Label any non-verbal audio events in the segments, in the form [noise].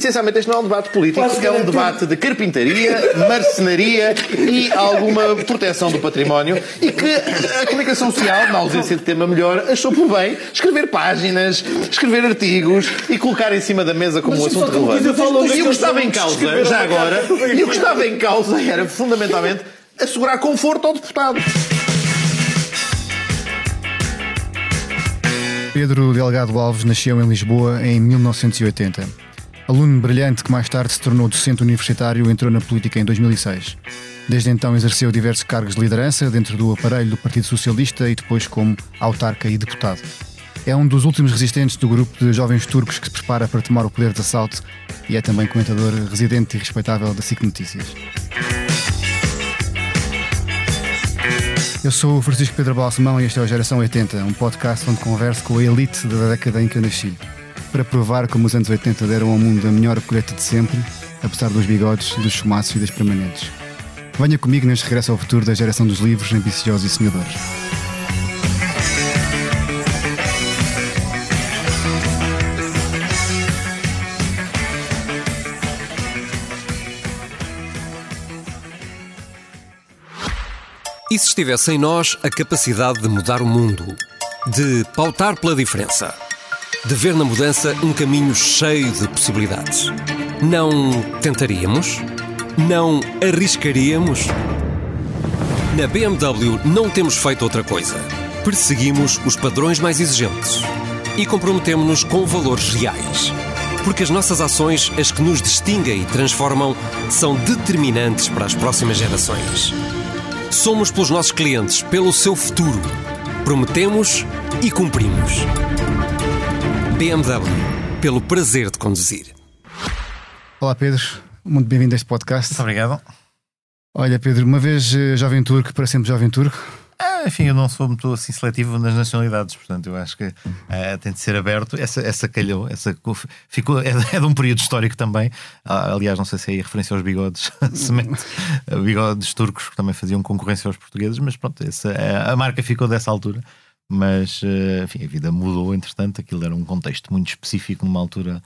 essencialmente este não é um debate político, é um debate de carpintaria, marcenaria e alguma proteção do património e que a comunicação social, na ausência de tema melhor, achou por bem escrever páginas, escrever artigos e colocar em cima da mesa como um assunto relevante. E o que estava em causa, já agora, e o que estava em causa era fundamentalmente assegurar conforto ao deputado. Pedro Delgado Alves nasceu em Lisboa em 1980. Aluno brilhante que mais tarde se tornou docente universitário, entrou na política em 2006. Desde então exerceu diversos cargos de liderança dentro do aparelho do Partido Socialista e depois como autarca e deputado. É um dos últimos resistentes do grupo de jovens turcos que se prepara para tomar o poder de assalto e é também comentador residente e respeitável da SIC Notícias. Eu sou o Francisco Pedro Balsemão e este é o Geração 80, um podcast onde converso com a elite da década em que eu nasci, para provar como os anos 80 deram ao mundo a melhor colheita de sempre, apesar dos bigodes, dos chumaços e das permanentes. Venha comigo neste regresso ao futuro da geração dos livros, ambiciosos e sonhadores. E se estivesse em nós a capacidade de mudar o mundo, de pautar pela diferença, de ver na mudança um caminho cheio de possibilidades, não tentaríamos? Não arriscaríamos? Na BMW não temos feito outra coisa. Perseguimos os padrões mais exigentes e comprometemos-nos com valores reais. Porque as nossas ações, as que nos distinguem e transformam, são determinantes para as próximas gerações. Somos pelos nossos clientes, pelo seu futuro. Prometemos e cumprimos. BMW, pelo prazer de conduzir. Olá Pedro, muito bem-vindo a este podcast. Muito obrigado. Olha Pedro, uma vez eh, jovem turco, para sempre jovem turco. Ah, enfim, eu não sou muito assim seletivo nas nacionalidades, portanto eu acho que uh, tem de ser aberto. Essa, essa calhou, essa ficou, [laughs] é, é de um período histórico também. Ah, aliás, não sei se é aí referência aos bigodes, [laughs] semente, bigodes turcos que também faziam concorrência aos portugueses, mas pronto, essa, a, a marca ficou dessa altura. Mas uh, enfim, a vida mudou entretanto. Aquilo era um contexto muito específico, numa altura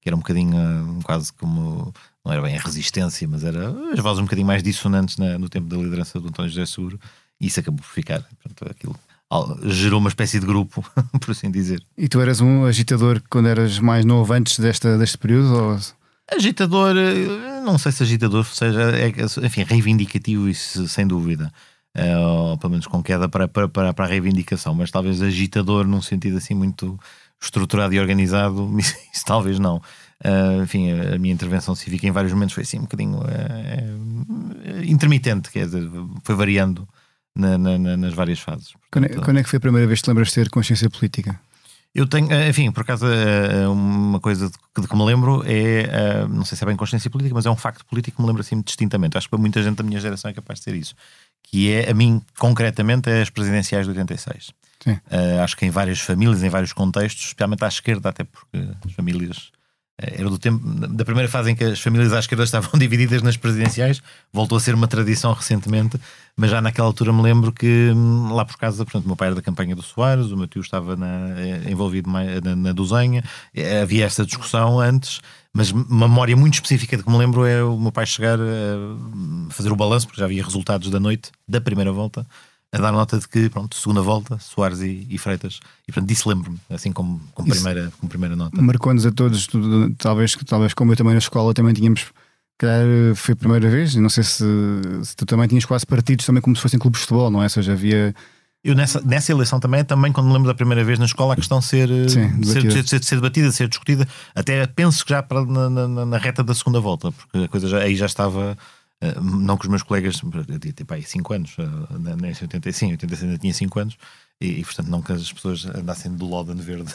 que era um bocadinho uh, quase como não era bem a resistência, mas era as vozes um bocadinho mais dissonantes na, no tempo da liderança do António José Seguro e isso acabou por ficar. Portanto, aquilo gerou uma espécie de grupo, [laughs] por assim dizer. E tu eras um agitador quando eras mais novo, antes desta, deste período? Ou... Agitador, eh, não sei se agitador seja, é, enfim, reivindicativo, isso sem dúvida. É, ou pelo menos com queda para, para, para, a reivindicação, mas talvez agitador num sentido assim muito estruturado e organizado, [laughs] isso, talvez não. Uh, enfim, a minha intervenção cívica em vários momentos foi assim um bocadinho uh, intermitente, quer dizer, foi variando na, na, nas várias fases. Portanto, quando, é, quando é que foi a primeira vez que te lembras de ter consciência política? Eu tenho, eh, enfim, por acaso, eh, uma coisa de que, me lembro é, eh, não sei se é bem consciência política, mas é um facto político que me lembro assim distintamente. Acho que para muita gente da minha geração é capaz de ser isso. Que é, a mim, concretamente, é as presidenciais de 86. Uh, acho que em várias famílias, em vários contextos, especialmente à esquerda, até porque as famílias era do tempo da primeira fase em que as famílias à esquerda [laughs] estavam divididas nas presidenciais, voltou a ser uma tradição recentemente, mas já naquela altura me lembro que hum, lá por casa, portanto, meu pai era da campanha do Soares, o meu tio estava na, eh, envolvido na, na Duzenha, eh, havia esta discussão antes, mas uma memória muito específica de que me lembro é o meu pai chegar a fazer o balanço, porque já havia resultados da noite da primeira volta a dar nota de que, pronto, segunda volta, Soares e, e Freitas. E portanto, disso lembro-me, assim como, como, primeira, como primeira nota. Marcou-nos a todos, talvez, talvez como eu também na escola também tínhamos. Calhar foi a primeira vez, não sei se, se tu também tinhas quase partidos também como se fossem clubes de futebol, não é? Ou seja, havia. Eu nessa, nessa eleição também, também quando me lembro da primeira vez na escola, a questão ser, Sim, ser, ser, ser, debatida, ser discutida, até penso que já para, na, na, na, reta da segunda volta, porque a coisa já, aí já estava eh, não que os meus colegas, eu tinha tipo, aí 5 anos, uh, nesse 85, 86 ainda tinha 5 anos, e, e, portanto não que as pessoas andassem de Lodan verde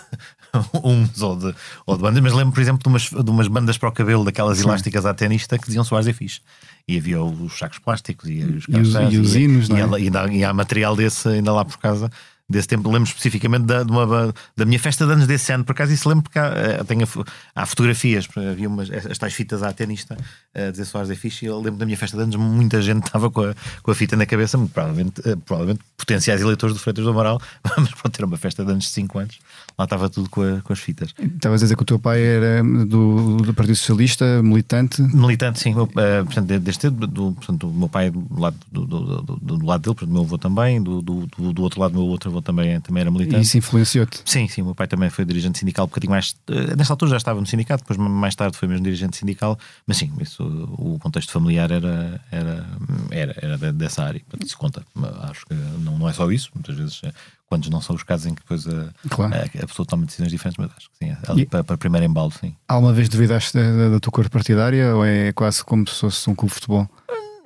[laughs] uns ou de, ou de bandas, mas lembro, por exemplo, de umas, de umas bandas para o cabelo, daquelas Sim. elásticas à tenista que diziam Soares é fixe. E havia os sacos plásticos e os e os, e os hinos, e, é? e, e, há material desse ainda lá por casa desse tempo. Lembro especificamente da, de uma, da minha festa de anos desse ano, por acaso isso lembro porque há, eh, tenho, há fotografias, havia umas, as tais fitas à tenista a dizer Soares é fixe, e eu lembro da minha festa de anos, muita gente [laughs] estava com a, com a fita na cabeça, provavelmente, eh, provavelmente potenciais eleitores do Freitas do Amaral, [laughs] mas pode ter uma festa de anos de 5 anos, lá estava tudo com, a, com as fitas. Estavas a dizer que o teu pai era do, do Partido Socialista, militante? Militante, sim, uh, portanto, desde do, portanto, o meu pai do lado, do, do, do, do lado dele, portanto, o meu avô também, do, do, do, outro lado, o meu outro avô também, também era militante. E isso influenciou-te? Sim, sim, o meu pai também foi dirigente sindical, um bocadinho mais. Uh, nessa altura já estava no sindicato, depois mais tarde foi mesmo dirigente sindical, mas sim, isso, o contexto familiar era, era, era, era dessa área, portanto, isso conta. Acho que não, não é só isso, muitas vezes quando não são os casos em que depois a, claro. a, a, pessoa toma decisões diferentes, mas acho que sim, ali e, para, para primeiro embalo, sim. Alguma vez duvidaste da, da tua cor partidária ou é quase como se fosse um clube de futebol?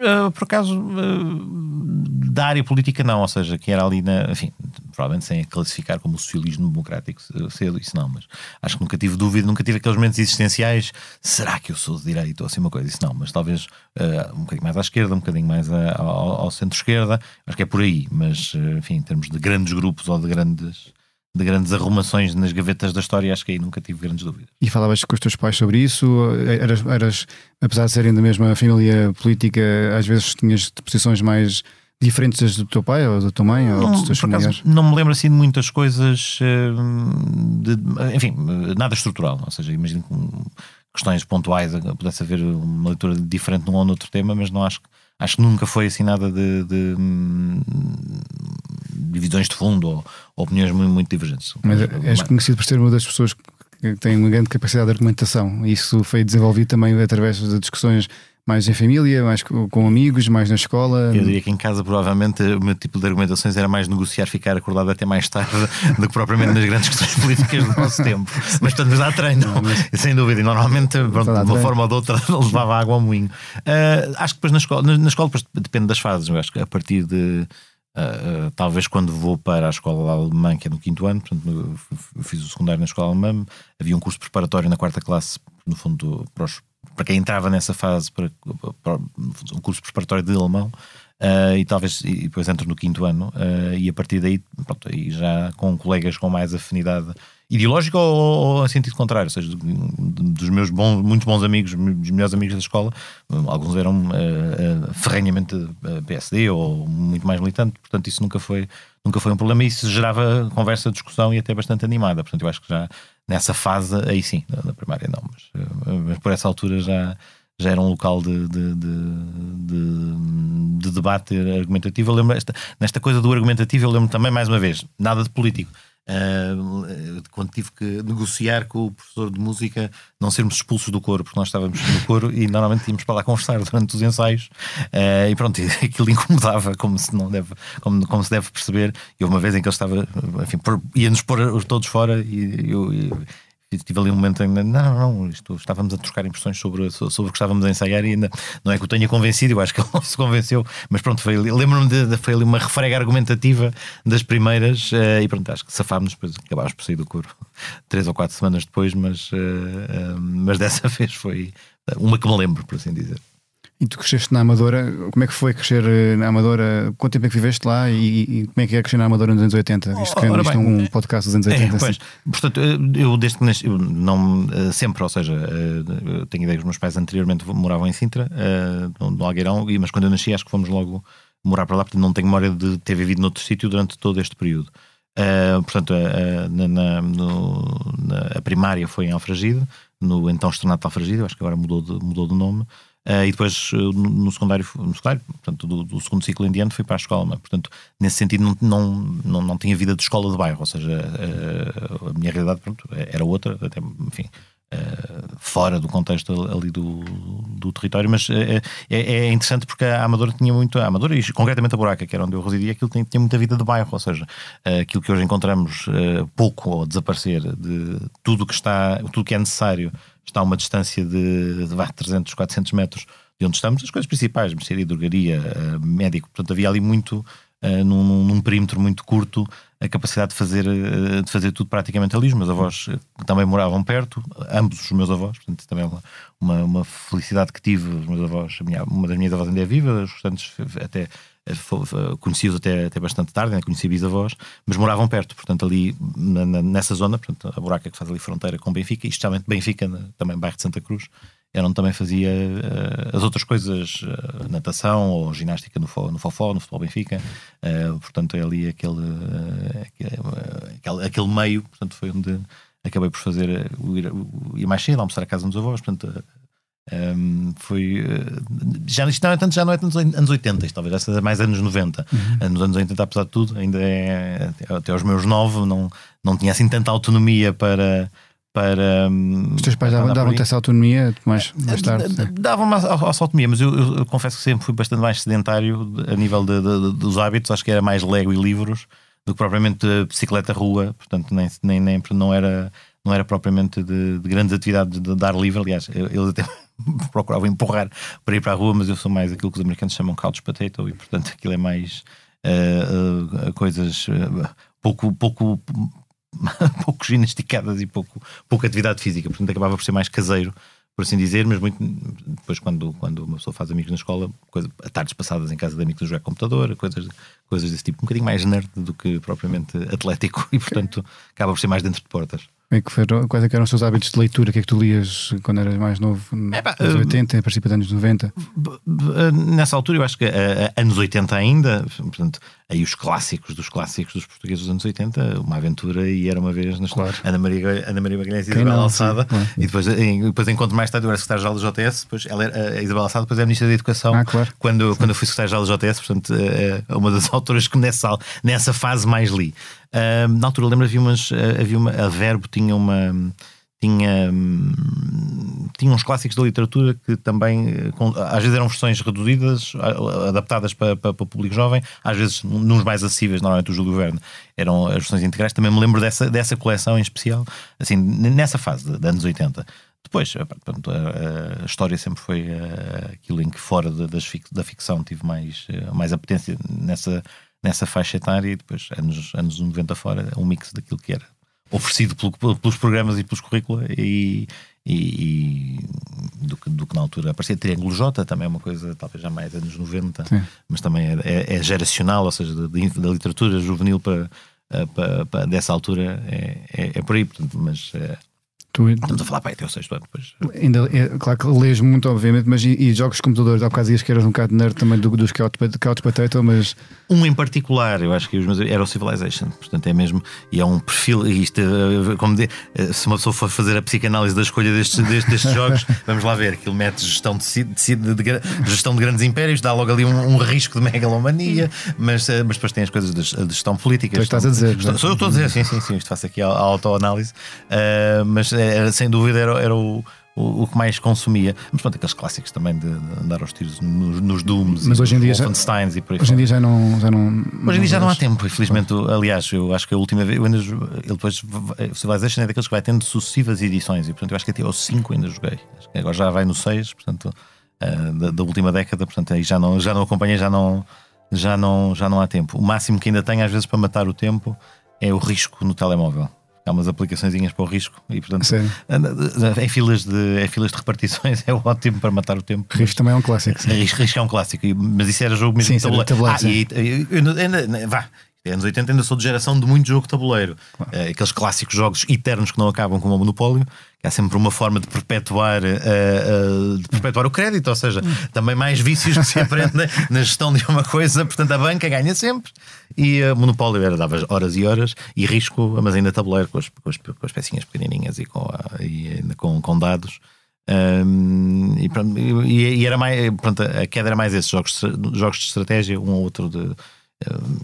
Uh, por acaso, uh, da área política, não. Ou seja, que era ali na. Enfim, provavelmente sem classificar como socialismo democrático cedo, isso não. Mas acho que nunca tive dúvida, nunca tive aqueles momentos existenciais. Será que eu sou de direita ou assim uma coisa? Isso não. Mas talvez uh, um bocadinho mais à esquerda, um bocadinho mais a, ao, ao centro-esquerda. Acho que é por aí. Mas, enfim, em termos de grandes grupos ou de grandes de grandes arrumações nas gavetas da história, acho que aí nunca tive grandes dúvidas. E falavas com os teus pais sobre isso? Eras, eras apesar de serem da mesma família política, às vezes tinhas posições mais diferentes das do teu pai ou da tua mãe ou dos teus familiares? Não me lembro assim de muitas coisas, hum, de, enfim, nada estrutural. Ou seja, imagino que questões pontuais pudesse haver uma leitura diferente num ou noutro tema, mas não acho que acho que nunca foi assim nada de, de, hum, divisões de fundo ou, ou opiniões muito, muito divergentes. Mas és conhecido por ser uma das pessoas que tem uma grande capacidade de argumentação. Isso foi desenvolvido também através de discussões mais em família, mais com amigos, mais na escola? Eu diria que em casa provavelmente o meu tipo de argumentações era mais negociar, ficar acordado até mais tarde [laughs] do que propriamente nas grandes questões políticas do nosso tempo. Mas portanto, dá treino, não, mas... sem dúvida. E normalmente, pronto, de uma forma ou de outra, [laughs] levava água ao moinho. Uh, acho que depois na escola, na, na escola depois depende das fases. Eu acho que a partir de Uh, talvez quando vou para a escola alemã, que é no quinto ano, portanto, fiz o secundário na escola alemã, havia um curso preparatório na quarta classe, no fundo, para, os, para quem entrava nessa fase, para, para um curso preparatório de alemão, uh, e talvez e depois entro no quinto ano, uh, e a partir daí, pronto, aí já com colegas com mais afinidade ideológico ou, ou, em sentido contrário, ou seja, dos meus bons, muito bons amigos, dos melhores amigos da escola, alguns eram uh, uh, ferrenhamente PSD ou muito mais militante, portanto isso nunca foi, nunca foi um problema e isso gerava conversa, discussão e até bastante animada, portanto eu acho que já nessa fase, aí sim, na primária não, mas, mas por essa altura já já era um local de, de, de, de debate argumentativo. Eu lembro esta, nesta coisa do argumentativo, eu lembro também, mais uma vez, nada de político Uh, quando tive que negociar com o professor de música não sermos expulsos do coro, porque nós estávamos no coro e normalmente íamos para lá conversar durante os ensaios uh, e pronto, [laughs] aquilo incomodava, como se não deve, como, como se deve perceber. E houve uma vez em que ele estava, enfim, ia-nos pôr todos fora e eu, tive ali um momento em não, não, não, isto, estávamos a trocar impressões sobre, sobre o que estávamos a ensaiar e ainda não é que o tenha convencido, eu acho que ele não se convenceu, mas pronto, foi lembro-me de, de, foi ali uma refrega argumentativa das primeiras uh, e pronto, acho que safámos, depois acabámos por sair do coro três ou quatro semanas depois, mas, uh, uh, mas dessa [laughs] vez foi uma que me lembro, por assim dizer. E tu cresceste na Amadora, como é que foi crescer eh, na Amadora? Quanto tempo é que viveste lá e, e como é que é crescer na Amadora nos anos 80? Isto, que, isto é um podcast dos anos 80. É, pois, portanto, eu desde que nasci, não, eh, sempre, ou seja, eh, tenho ideia que os meus pais anteriormente moravam em Sintra, no Algueirão, mas quando eu nasci acho que fomos logo morar para lá, porque não tenho memória de ter vivido noutro sítio durante todo este período. Portanto, uh, na, na, no, na, a primária foi em Alfragide, no então Estrenato de Alfragide, acho que agora mudou de, mudou de nome. Uh, e depois uh, no, secundário, no secundário portanto, do, do, segundo ciclo em diante, fui para a escola. Portanto, nesse sentido, não, não, não, não tinha vida de escola de bairro, ou seja, uh, a minha realidade pronto, era outra, até, enfim, fora do contexto ali do, do território. Mas é, é, interessante porque a Amadora tinha muito, a Amadora e concretamente a Buraca, que era onde eu residia, aquilo tinha, tinha muita vida de bairro, ou seja, aquilo que hoje encontramos pouco ou desaparecer de tudo que está, tudo que é necessário está a uma distância de, de 300, 400 metros de onde estamos, as coisas principais, mercearia, drogaria, uh, médico, portanto havia ali muito, uh, num, num, perímetro muito curto, a capacidade de fazer, uh, de fazer tudo praticamente ali. Os meus avós também moravam perto, ambos os meus avós, portanto também é uma, uma, uma felicidade que tive, os meus avós, minha, uma das minhas avós ainda é viva, os restantes até conheci-os até, até bastante tarde, ainda conheci bisavós, mas moravam perto, portanto, ali na, na, nessa zona, portanto, a buraca que faz ali fronteira com Benfica, e especialmente Benfica, também bairro de Santa Cruz, era onde também fazia uh, as outras coisas, uh, natação ou ginástica no, no Fofó, no Futebol Benfica. Uh, portanto, é ali aquele, aquele, aquele, meio, portanto, foi onde acabei por fazer ir, ir mais cedo, almoçar a casa dos avós. Portanto, um, foi já, isto não é tanto, já não é tanto anos 80, talvez já mais anos 90. Uhum. Nos anos 80, apesar de tudo, ainda é até aos meus 9, não, não tinha assim tanta autonomia para para. Os teus pais davam-te davam essa autonomia mais, mais tarde? Davam-me essa autonomia, mas eu, eu, eu, confesso que sempre fui bastante mais sedentário a nível de, de, de, dos hábitos. Acho que era mais Lego e livros do que propriamente bicicleta rua, portanto, nem, nem, nem não era. Não era propriamente de, de grandes atividades de dar livre, aliás, eles até [laughs] procuravam empurrar para ir para a rua, mas eu sou mais aquilo que os americanos chamam couch potato e, portanto, aquilo é mais uh, uh, coisas uh, pouco, pouco [laughs] pouco ginasticadas e pouco, pouca atividade física, portanto acabava por ser mais caseiro, por assim dizer, mas muito depois quando, quando uma pessoa faz amigos na escola, coisa, tardes passadas em casa de amigos a jogar computador, coisas, coisas desse tipo, um bocadinho mais nerd do que propriamente atlético [laughs] e portanto acaba por ser mais dentro de portas. É que foram, quais é eram os seus hábitos de leitura? O que é que tu lias quando eras mais novo? Nos é, anos 80, a princípio dos anos 90? Nessa altura, eu acho que uh, anos 80 ainda, portanto, aí os clássicos dos clássicos dos portugueses dos anos 80, uma aventura e era uma vez na claro. Ana Maria, Ana Maria Magalhães e Isabel Alçada, claro. e depois, em, depois encontro mais tarde, eu era secretário-geral do JS, depois ela era, a Isabel Alçada, depois é Ministra da Educação, ah, claro. quando, quando eu fui secretário-geral do JS, portanto, é uma das [laughs] autoras que nessa, nessa fase mais li. Uh, na altura, lembro, havia, umas, havia uma, a Verbo tinha uma tinha, tinha uns clássicos da literatura que também, às vezes eram versões reduzidas, adaptadas para, para, para o público jovem, às vezes nos mais acessíveis, normalmente o Júlio Verne, eram as versões integrais. Também me lembro dessa, dessa coleção em especial, assim, nessa fase de, de anos 80. Depois, pronto, a, a, história sempre foi aquilo em que fora da, das, da ficção tive mais, mais apetência nessa, nessa faixa etária e depois, anos, anos 90 fora, um mix daquilo que era oferecido pelo, pelos programas e pelos currículos e, e, e, do, que, do que na altura aparecia. Triângulo J também é uma coisa, talvez já mais anos 90, Sim. mas também é, é, é, geracional, ou seja, da, da literatura juvenil para, para, para, dessa altura é, é, é por aí, portanto, mas. É, Tu... Estamos a falar para até o sexto ano depois. Ainda, é, claro que lês muito, obviamente, mas e, e jogos de computadores? Há bocado dias que eras um bocado nerd também do, dos Couch, couch Potato, mas. Um em particular, eu acho que os meus era o Civilization, portanto é mesmo. E é um perfil, isto, eh, como dizer, eh, se uma pessoa for fazer a psicanálise da escolha destes, destes, destes [laughs] jogos, vamos lá ver, aquilo mete gestão de, de, de, de, gestão de grandes impérios, dá logo ali um, um risco de megalomania, mas, eh, mas depois tem as coisas de, de gestão política. Tu estás a dizer. Estou, sou eu estou a dizer, sim, sim, sim, isto faço aqui a, a autoanálise, uh, mas é, sem dúvida era, era o, o, o, que mais consumia. Mas pronto, aqueles clássicos também de, de andar aos tiros nos, nos Dooms mas hoje em dia já, e por aí Hoje em dia já não, já não. Hoje em dia já não há tempo, infelizmente. Aliás, eu acho que a última vez. Eu ainda, ele depois. Civilization é daqueles que vai tendo sucessivas edições e portanto eu acho que até aos 5 ainda joguei. agora já vai no 6, portanto, uh, da, da, última década, portanto aí já não, já não acompanhei, já não, já, não, já não há tempo. O máximo que ainda tenho às vezes para matar o tempo é o risco no telemóvel há umas aplicações para o risco e portanto em filas de em filas de repartições [laughs] é ótimo para matar o tempo. Risco também é um clássico sim. risco, risco é um clássico mas isso era jogo mesmo sim, de tabuleiro, ah, e, e, vá anos 80 ainda sou de geração de muito jogo de tabuleiro. Claro. Uh, aqueles clássicos jogos eternos que não acabam como o Monopólio, que há sempre uma forma de perpetuar, uh, uh, de perpetuar o crédito, ou seja, também mais vícios que se aprendem na gestão de uma coisa, portanto a banca ganha sempre. E o Monopólio era, dava horas e horas, e risco, mas ainda tabuleiro com as, com as, com as pecinhas pequenininhas e com, e com, com dados. Um, e, pronto, e, e, era mais, pronto, a queda era mais esses jogos, jogos de estratégia, um ou outro de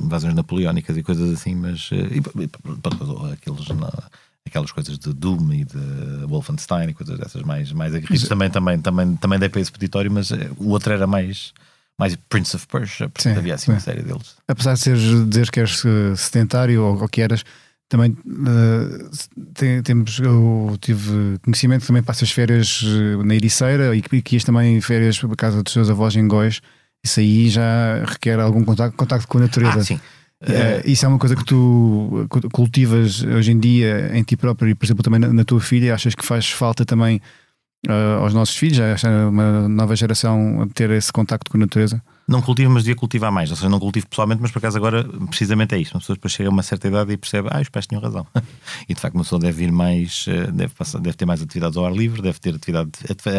invasões napoleónicas e coisas assim, mas eh, e, e, aqueles, aquelas coisas de Doom e de Wolfenstein e coisas dessas mais, mais aguerridas também, também, também, também dei para esse peditório, mas eh, o outro era mais mais Prince of Persia, porque sim, havia assim sim. uma série deles. Apesar de seres, dizer que eres eh, sedentário ou, ou que eras, também uh, tem, temos, eu tive conhecimento que também passas férias na Ericeira e que, que ias também férias para casa dos seus avós em Góis isso aí já requer algum contacto, contacto com a natureza. Ah, sim. Uh, isso é uma coisa que tu cultivas hoje em dia em ti próprio e, por exemplo, também na, na tua filha. Achas que faz falta também uh, aos nossos filhos, a uma nova geração a ter esse contacto com a natureza? Não cultivo, mas devia cultivar mais. Ou seja, não cultivo pessoalmente, mas por acaso agora precisamente é isto. Uma pessoa depois chega a uma certa idade e percebe, ah, os pais tinham razão. [laughs] e de facto uma pessoa deve vir mais, eh, deve, passar, deve ter mais atividades ao ar livre, deve ter atividade,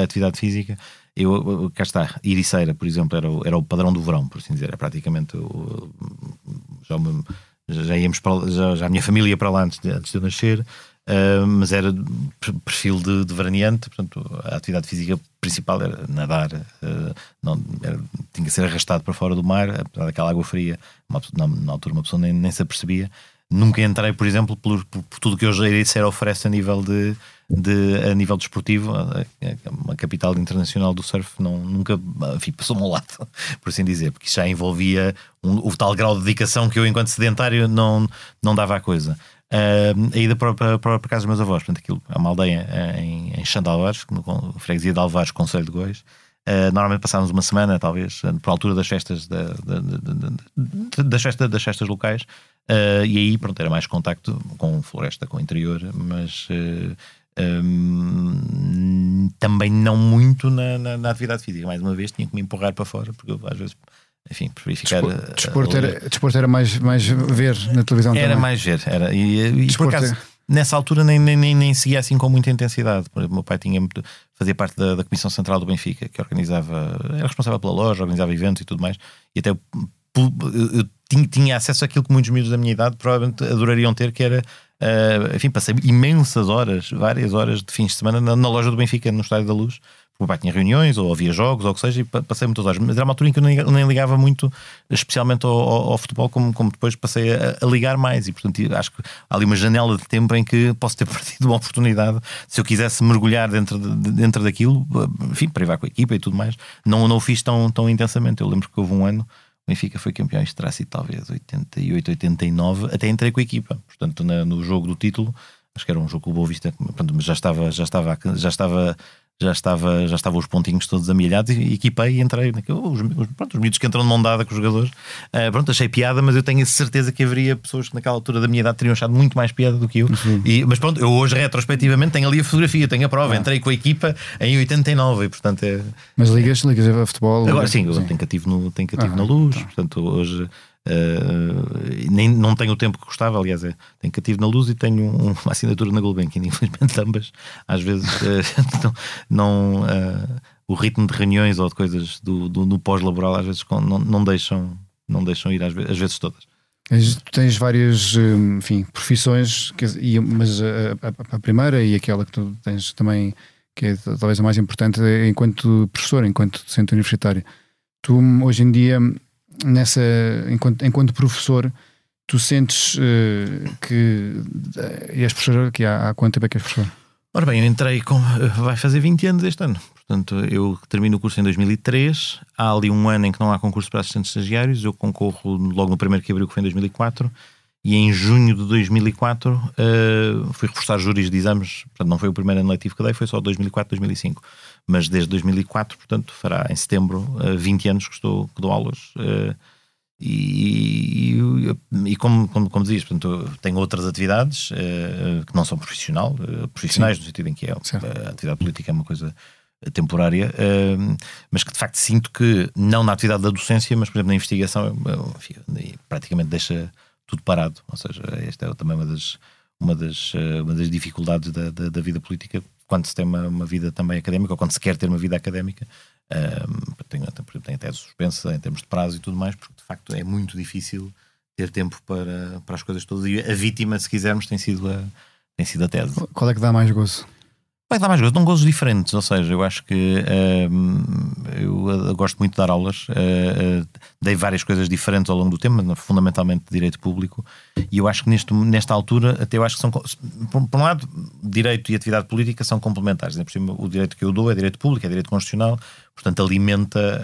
atividade física. Eu, cá está, Iriceira, por exemplo, era o, era o padrão do verão, por assim dizer. É praticamente o, já, já íamos para, já, já a minha família ia para lá antes de, antes de eu nascer. Uh, mas era perfil de, de veraneante, portanto a atividade física principal era nadar, uh, não, era, tinha que ser arrastado para fora do mar, apesar daquela água fria, uma, na, na, altura uma pessoa nem, nem se apercebia. Nunca entrei, por exemplo, por, por, por tudo que hoje a Ericeira oferece a nível de, de a nível desportivo, uma capital internacional do surf, não, nunca passou-me ao lado, [laughs] por assim dizer, porque já envolvia um, o tal grau de dedicação que eu, enquanto sedentário, não, não dava à coisa. Uh, a ida para, para, para, casa dos meus avós, portanto, aquilo é uma aldeia em, em Xandalvares, freguesia de Alvares, Conselho de Góis. Uh, normalmente passávamos uma semana, talvez, por altura das festas, da, da, da, das, festas das festas locais, uh, e aí, pronto, era mais contacto com floresta, com o interior, mas uh, um, também não muito na, na, na, atividade física. Mais uma vez, tinha que me empurrar para fora, porque eu, às vezes enfim, preferi ficar. Desporto, desporto, era, desporto era mais, mais ver na televisão Era também. mais ver, era. E, e por acaso, é... nessa altura nem, nem, nem, nem seguia assim com muita intensidade. O meu pai tinha fazia parte da, da Comissão Central do Benfica, que organizava, era responsável pela loja, organizava eventos e tudo mais, e até eu, eu tinha, tinha acesso àquilo que muitos miúdos da minha idade provavelmente adorariam ter, que era Uh, enfim, passei imensas horas, várias horas de fins de semana na, na, loja do Benfica, no Estádio da Luz, o meu pai tinha reuniões, ou havia jogos, ou o que seja, e passei muitas horas. Mas era uma altura em que eu nem, ligava muito, especialmente ao, ao, ao futebol, como, como, depois passei a, a, ligar mais. E, portanto, acho que há ali uma janela de tempo em que posso ter [laughs] perdido uma oportunidade, se eu quisesse mergulhar dentro, de, dentro daquilo, enfim, para ir com a equipa e tudo mais. Não, não o fiz tão, tão intensamente. Eu lembro que houve um ano. O Benfica foi campeão de Tracy, talvez 88, 89, até entrei com a equipa. Portanto, na, no jogo do título, acho que era um jogo com o Boa Vista, já estava, já estava, já estava já estava, já estavam os pontinhos todos amelhados e equipei e entrei. Os, os, pronto, os miúdos que entram de mão dada com os jogadores. Uh, pronto, achei piada, mas eu tenho a certeza que haveria pessoas que naquela altura da minha idade teriam achado muito mais piada do que eu. E, mas pronto, eu hoje retrospectivamente tenho ali a fotografia, tenho a prova. Ah. Entrei com a equipa em 89 e portanto é. Mas ligas, ligas a futebol? Agora sim, eu tenho cativo, no, tenho cativo ah, na luz, tá. portanto hoje Uh, nem, não tenho o tempo que gostava, aliás, é, tenho cativo na luz e tenho um, [laughs] uma assinatura na Gulbenkian. Infelizmente, [laughs] ambas, às vezes, uh, [laughs] não, uh, o ritmo de reuniões ou de coisas do, do no pós-laboral, às vezes, não, não, deixam, não deixam ir, às vezes, às vezes todas. Tu tens várias enfim, profissões, mas a, a, primeira e aquela que tu tens também, que é talvez a mais importante, é enquanto professor, enquanto docente universitário. Tu, hoje em dia, nessa enquanto, enquanto professor, tu sentes uh, que uh, és professor que há, há quanto tempo é que és professor? Ora bem, eu entrei com. Vai fazer 20 anos este ano. Portanto, eu termino o curso em 2003. Há ali um ano em que não há concurso para assistentes estagiários. Eu concorro logo no primeiro que abriu, que foi em 2004. E em junho de 2004 uh, fui reforçar júris de exames. Portanto, não foi o primeiro ano letivo que dei, foi só 2004, 2005 mas desde 2004, portanto, fará em setembro 20 anos que, estou, que dou aulas. Eh, e, e, e, como, como, como dizias, portanto, tenho outras atividades uh, que não são profissional, uh, profissionais, Sim. no sentido em que é, a atividade política é uma coisa temporária, uh, mas que de facto sinto que, não na atividade da docência, mas por exemplo na investigação, enfim, praticamente deixa tudo parado. Ou seja, esta é também uma das, uma das, uma das dificuldades da, da, da vida política, quando se tem uma, uma, vida também académica, ou quando se quer ter uma vida académica, tem, exemplo, tem até suspensa em termos de prazo e tudo mais, porque de facto é muito difícil ter tempo para, para as coisas todas. E a vítima, se quisermos, tem sido a, tem sido a tese. Qual é que dá mais gozo? Vai dar mais gosto, dão gozos diferentes, ou seja, eu acho que uh, eu gosto muito de dar aulas, uh, uh, dei várias coisas diferentes ao longo do tempo, mas fundamentalmente direito público, e eu acho que neste, nesta altura, até eu acho que são, por, por um lado, direito e atividade política são complementares, né? por cima, o direito que eu dou é direito público, é direito constitucional, portanto alimenta,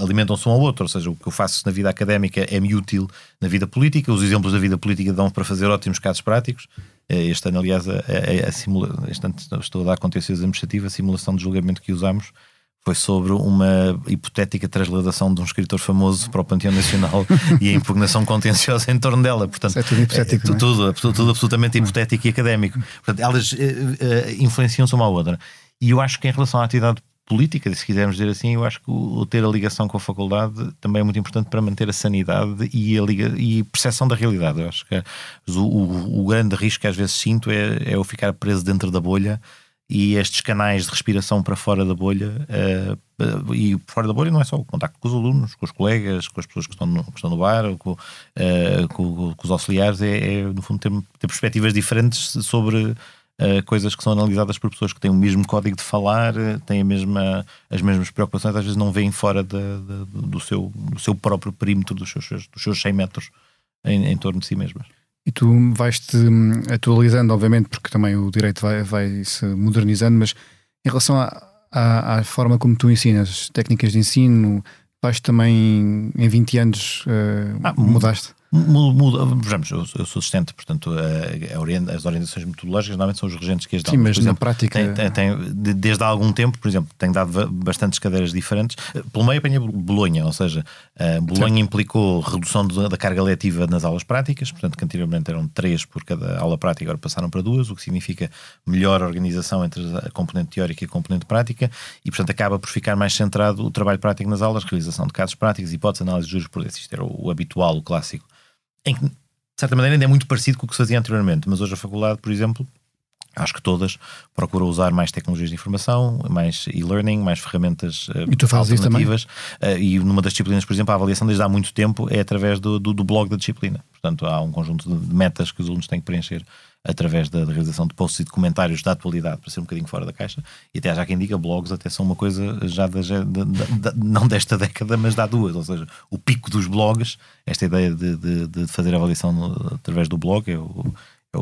alimentam-se um ao outro, ou seja, o que eu faço na vida académica é-me útil na vida política, os exemplos da vida política dão para fazer ótimos casos práticos, este ano, aliás, a, a, a simula... este ano estou a dar contencioso administrativo, a simulação de julgamento que usámos foi sobre uma hipotética transladação de um escritor famoso para o Panteão Nacional [laughs] e a impugnação contenciosa em torno dela. Portanto, é tudo hipotético. É, é? tudo, tudo, tudo, absolutamente hipotético e académico. Portanto, elas uh, uh, influenciam-se uma à outra. E eu acho que em relação à atividade política, se quisermos dizer assim, eu acho que o, ter a ligação com a faculdade também é muito importante para manter a sanidade e a liga, e percepção da realidade. Eu acho que o, o, o grande risco que às vezes sinto é, é eu ficar preso dentro da bolha e estes canais de respiração para fora da bolha uh, e fora da bolha não é só o contacto com os alunos, com os colegas, com as pessoas que estão no, que estão no bar, com, uh, com, com, os auxiliares, é, é no fundo ter, ter perspectivas diferentes sobre coisas que são analisadas por pessoas que têm o mesmo código de falar, têm a mesma, as mesmas preocupações, às vezes não veem fora de, de, do, seu, do seu próprio perímetro, dos seus, dos seus 100 metros em, em torno de si mesmas. E tu vais-te hum, atualizando, obviamente, porque também o direito vai, vai se modernizando, mas em relação à, à, à forma como tu ensinas, técnicas de ensino, vais também em 20 anos uh, ah, mudaste? Muda, vejamos, eu, eu sou assistente, portanto, a, a orient, as orientações metodológicas normalmente são os regentes que as dão. Sim, mas, exemplo, na prática. Tem, tem, tem, desde há algum tempo, por exemplo, tenho dado bastantes cadeiras diferentes. Pelo meio apanhei Bolonha, ou seja, Bolonha implicou redução da carga letiva nas aulas práticas, portanto, que anteriormente eram três por cada aula prática, agora passaram para duas, o que significa melhor organização entre a componente teórica e a componente prática, e portanto acaba por ficar mais centrado o trabalho prático nas aulas, realização de casos práticos, hipóteses, análise de juros por Isto era o, o habitual, o clássico em que, de certa maneira, ainda é muito parecido com o que se fazia anteriormente, mas hoje a faculdade, por exemplo, acho que todas procuram usar mais tecnologias de informação, mais e-learning, mais ferramentas uh, e tu fazes alternativas. Uh, e numa das disciplinas, por exemplo, a avaliação desde há muito tempo é através do, do, do, blog da disciplina. Portanto, há um conjunto de metas que os alunos têm que preencher através da, da, realização de posts e de comentários da atualidade, para ser um bocadinho fora da caixa. E até já quem diga, blogs até são uma coisa já, da, da, da, não desta década, mas da duas. Ou seja, o pico dos blogs, esta ideia de, de, de fazer avaliação no, através do blog, é o, é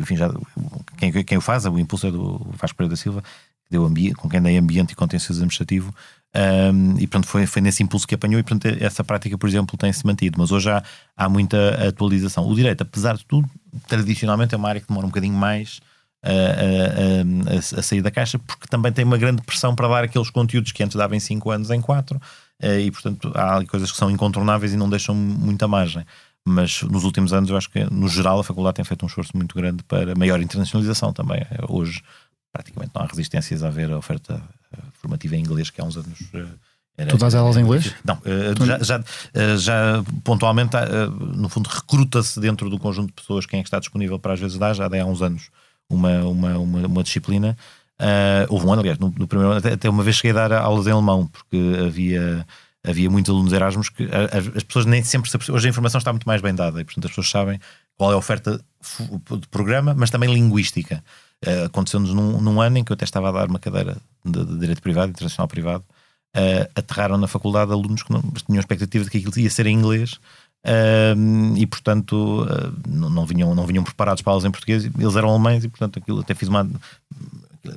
enfim, já, quem, quem o faz, o impulso é do Vasco Pereira da Silva, deu ambiente, com quem dei ambiente e contencioso administrativo, um, e pronto, foi, foi nesse impulso que apanhou, e pronto, essa prática, por exemplo, tem-se mantido. Mas hoje há, há muita atualização. O direito, apesar de tudo, tradicionalmente é uma área que demora um bocadinho mais a, a, a, a, sair da caixa, porque também tem uma grande pressão para dar aqueles conteúdos que antes dava em 5 anos em 4, eh, e portanto há coisas que são incontornáveis e não deixam muita margem. Mas nos últimos anos, eu acho que no geral a faculdade tem feito um esforço muito grande para maior internacionalização também. Hoje, praticamente não há resistências a haver a oferta eh, formativa em inglês que há uns anos. Eh, era, tu dás aulas em inglês? Não, uh, já, já, uh, já, pontualmente, uh, no fundo, recruta-se dentro do conjunto de pessoas quem é que está disponível para às vezes dar, já há uns anos uma, uma, uma, uma disciplina. houve um ano, aliás, no, no primeiro ano, até, até, uma vez cheguei a dar aulas em alemão, porque havia, havia muitos alunos Erasmus que as, as pessoas nem sempre Hoje a informação está muito mais bem dada e, portanto, as pessoas sabem qual é a oferta de programa, mas também linguística. Uh, Aconteceu-nos num, num, ano em que eu até estava a dar uma cadeira de, de Direito Privado, Internacional Privado, uh, aterraram na faculdade alunos que não, tinham expectativa de que aquilo ia ser em inglês uh, e, portanto, não, não, vinham, não vinham preparados para aulas em português, eles eram alemães e, portanto, aquilo até fiz uma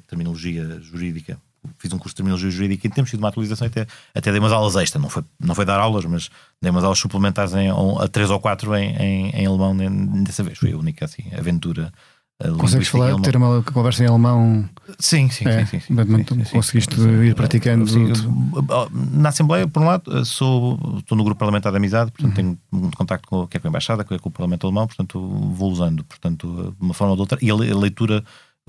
terminologia jurídica. Fiz um curso de terminologia jurídica e temos tido uma atualização até, até dei umas aulas extra, não foi, não foi dar aulas, mas dei umas aulas suplementares em, a três ou quatro em, em, em alemão dessa vez. Foi a única assim, aventura Consegues falar, ter uma conversa em alemão? Sim, sim, é, sim, sim, sim, sim Conseguiste sim, ir praticando? Sim, na Assembleia, por um lado, sou, estou no grupo parlamentar de amizade, portanto uhum. tenho muito contacto com, quer com a Embaixada, quer com o Parlamento Alemão, portanto vou usando, portanto, de uma forma ou de outra. E a leitura,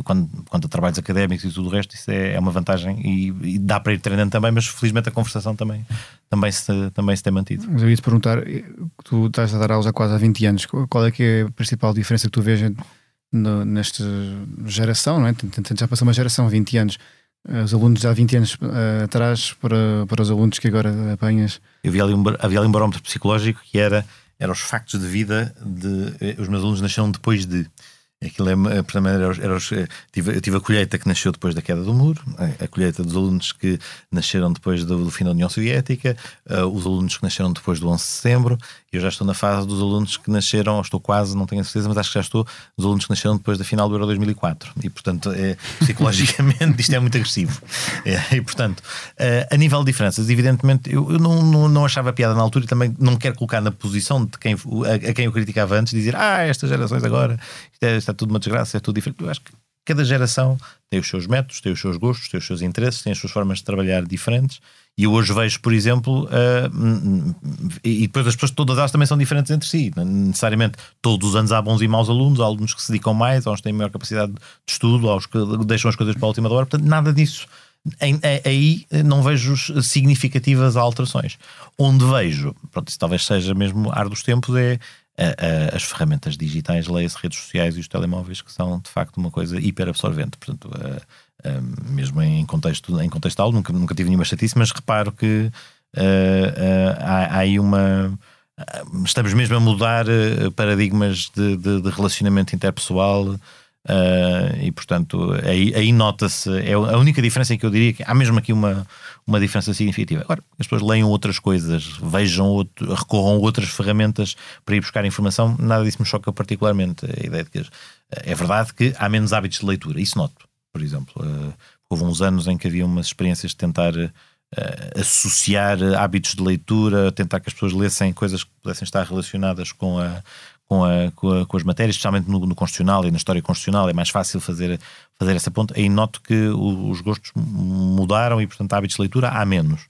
quando, quando a trabalhos académicos e tudo o resto, isso é, é uma vantagem e, e, dá para ir treinando também, mas felizmente a conversação também, também, se, também se tem mantido. Mas eu ia te perguntar, tu estás a dar aulas há quase há 20 anos, qual é que é a principal diferença que tu vês no, nesta geração, não é? já passou uma geração, 20 anos. Os alunos já há 20 anos uh, atrás para, para os alunos que agora apanhas. Eu vi ali um, havia ali um barómetro psicológico que era, era os factos de vida de. Eh, os meus alunos nasceram depois de. Aquilo é, portanto, era, era, eh, tive, eu tive a colheita que nasceu depois da queda do muro, a colheita dos alunos que nasceram depois do, do fim da União Soviética, uh, os alunos que nasceram depois do 11 de setembro, e eu já estou na fase dos alunos que nasceram, estou quase, não tenho a certeza, mas acho que já estou, dos alunos que nasceram depois da final do Euro 2004. E, portanto, é, psicologicamente, isto é muito agressivo. É, e, portanto, uh, a nível de diferenças, evidentemente, eu, eu não, não, não, achava piada na altura e também não quero colocar na posição de quem, a, a quem eu criticava antes, dizer, ah, estas gerações agora, isto é, tudo uma desgraça, é tudo diferente. Eu acho que cada geração tem os seus métodos, tem os seus gostos, tem os seus interesses, tem as suas formas de trabalhar diferentes. E eu hoje vejo, por exemplo, uh, e depois as pessoas todas elas também são diferentes entre si. Necessariamente, todos os anos há bons e maus alunos, há alunos que se dedicam mais, há uns que têm maior capacidade de estudo, há uns que deixam as coisas para a última hora. Portanto, nada disso. Aí não vejo significativas alterações. Onde vejo, pronto, isso talvez seja mesmo ar dos tempos, é as ferramentas digitais, leia-se redes sociais e os telemóveis, que são de facto uma coisa hiper absorvente. Portanto, mesmo em contexto, em contexto aula, nunca, nunca tive nenhuma chatice, mas reparo que há, há aí uma. Estamos mesmo a mudar paradigmas de, de, de relacionamento interpessoal. Uh, e portanto aí, aí nota-se, é a única diferença que eu diria que há mesmo aqui uma, uma diferença significativa. Agora, as pessoas leiam outras coisas, vejam, outro, recorram a outras ferramentas para ir buscar informação, nada disso me choca particularmente. A ideia de que é verdade que há menos hábitos de leitura, isso noto, por exemplo. Uh, houve uns anos em que havia umas experiências de tentar uh, associar hábitos de leitura, tentar que as pessoas lessem coisas que pudessem estar relacionadas com a com, a, com, a, com, as matérias, especialmente no, no, constitucional e na história constitucional, é mais fácil fazer, fazer essa ponta. Aí noto que o, os gostos mudaram e, portanto, hábitos de leitura há menos.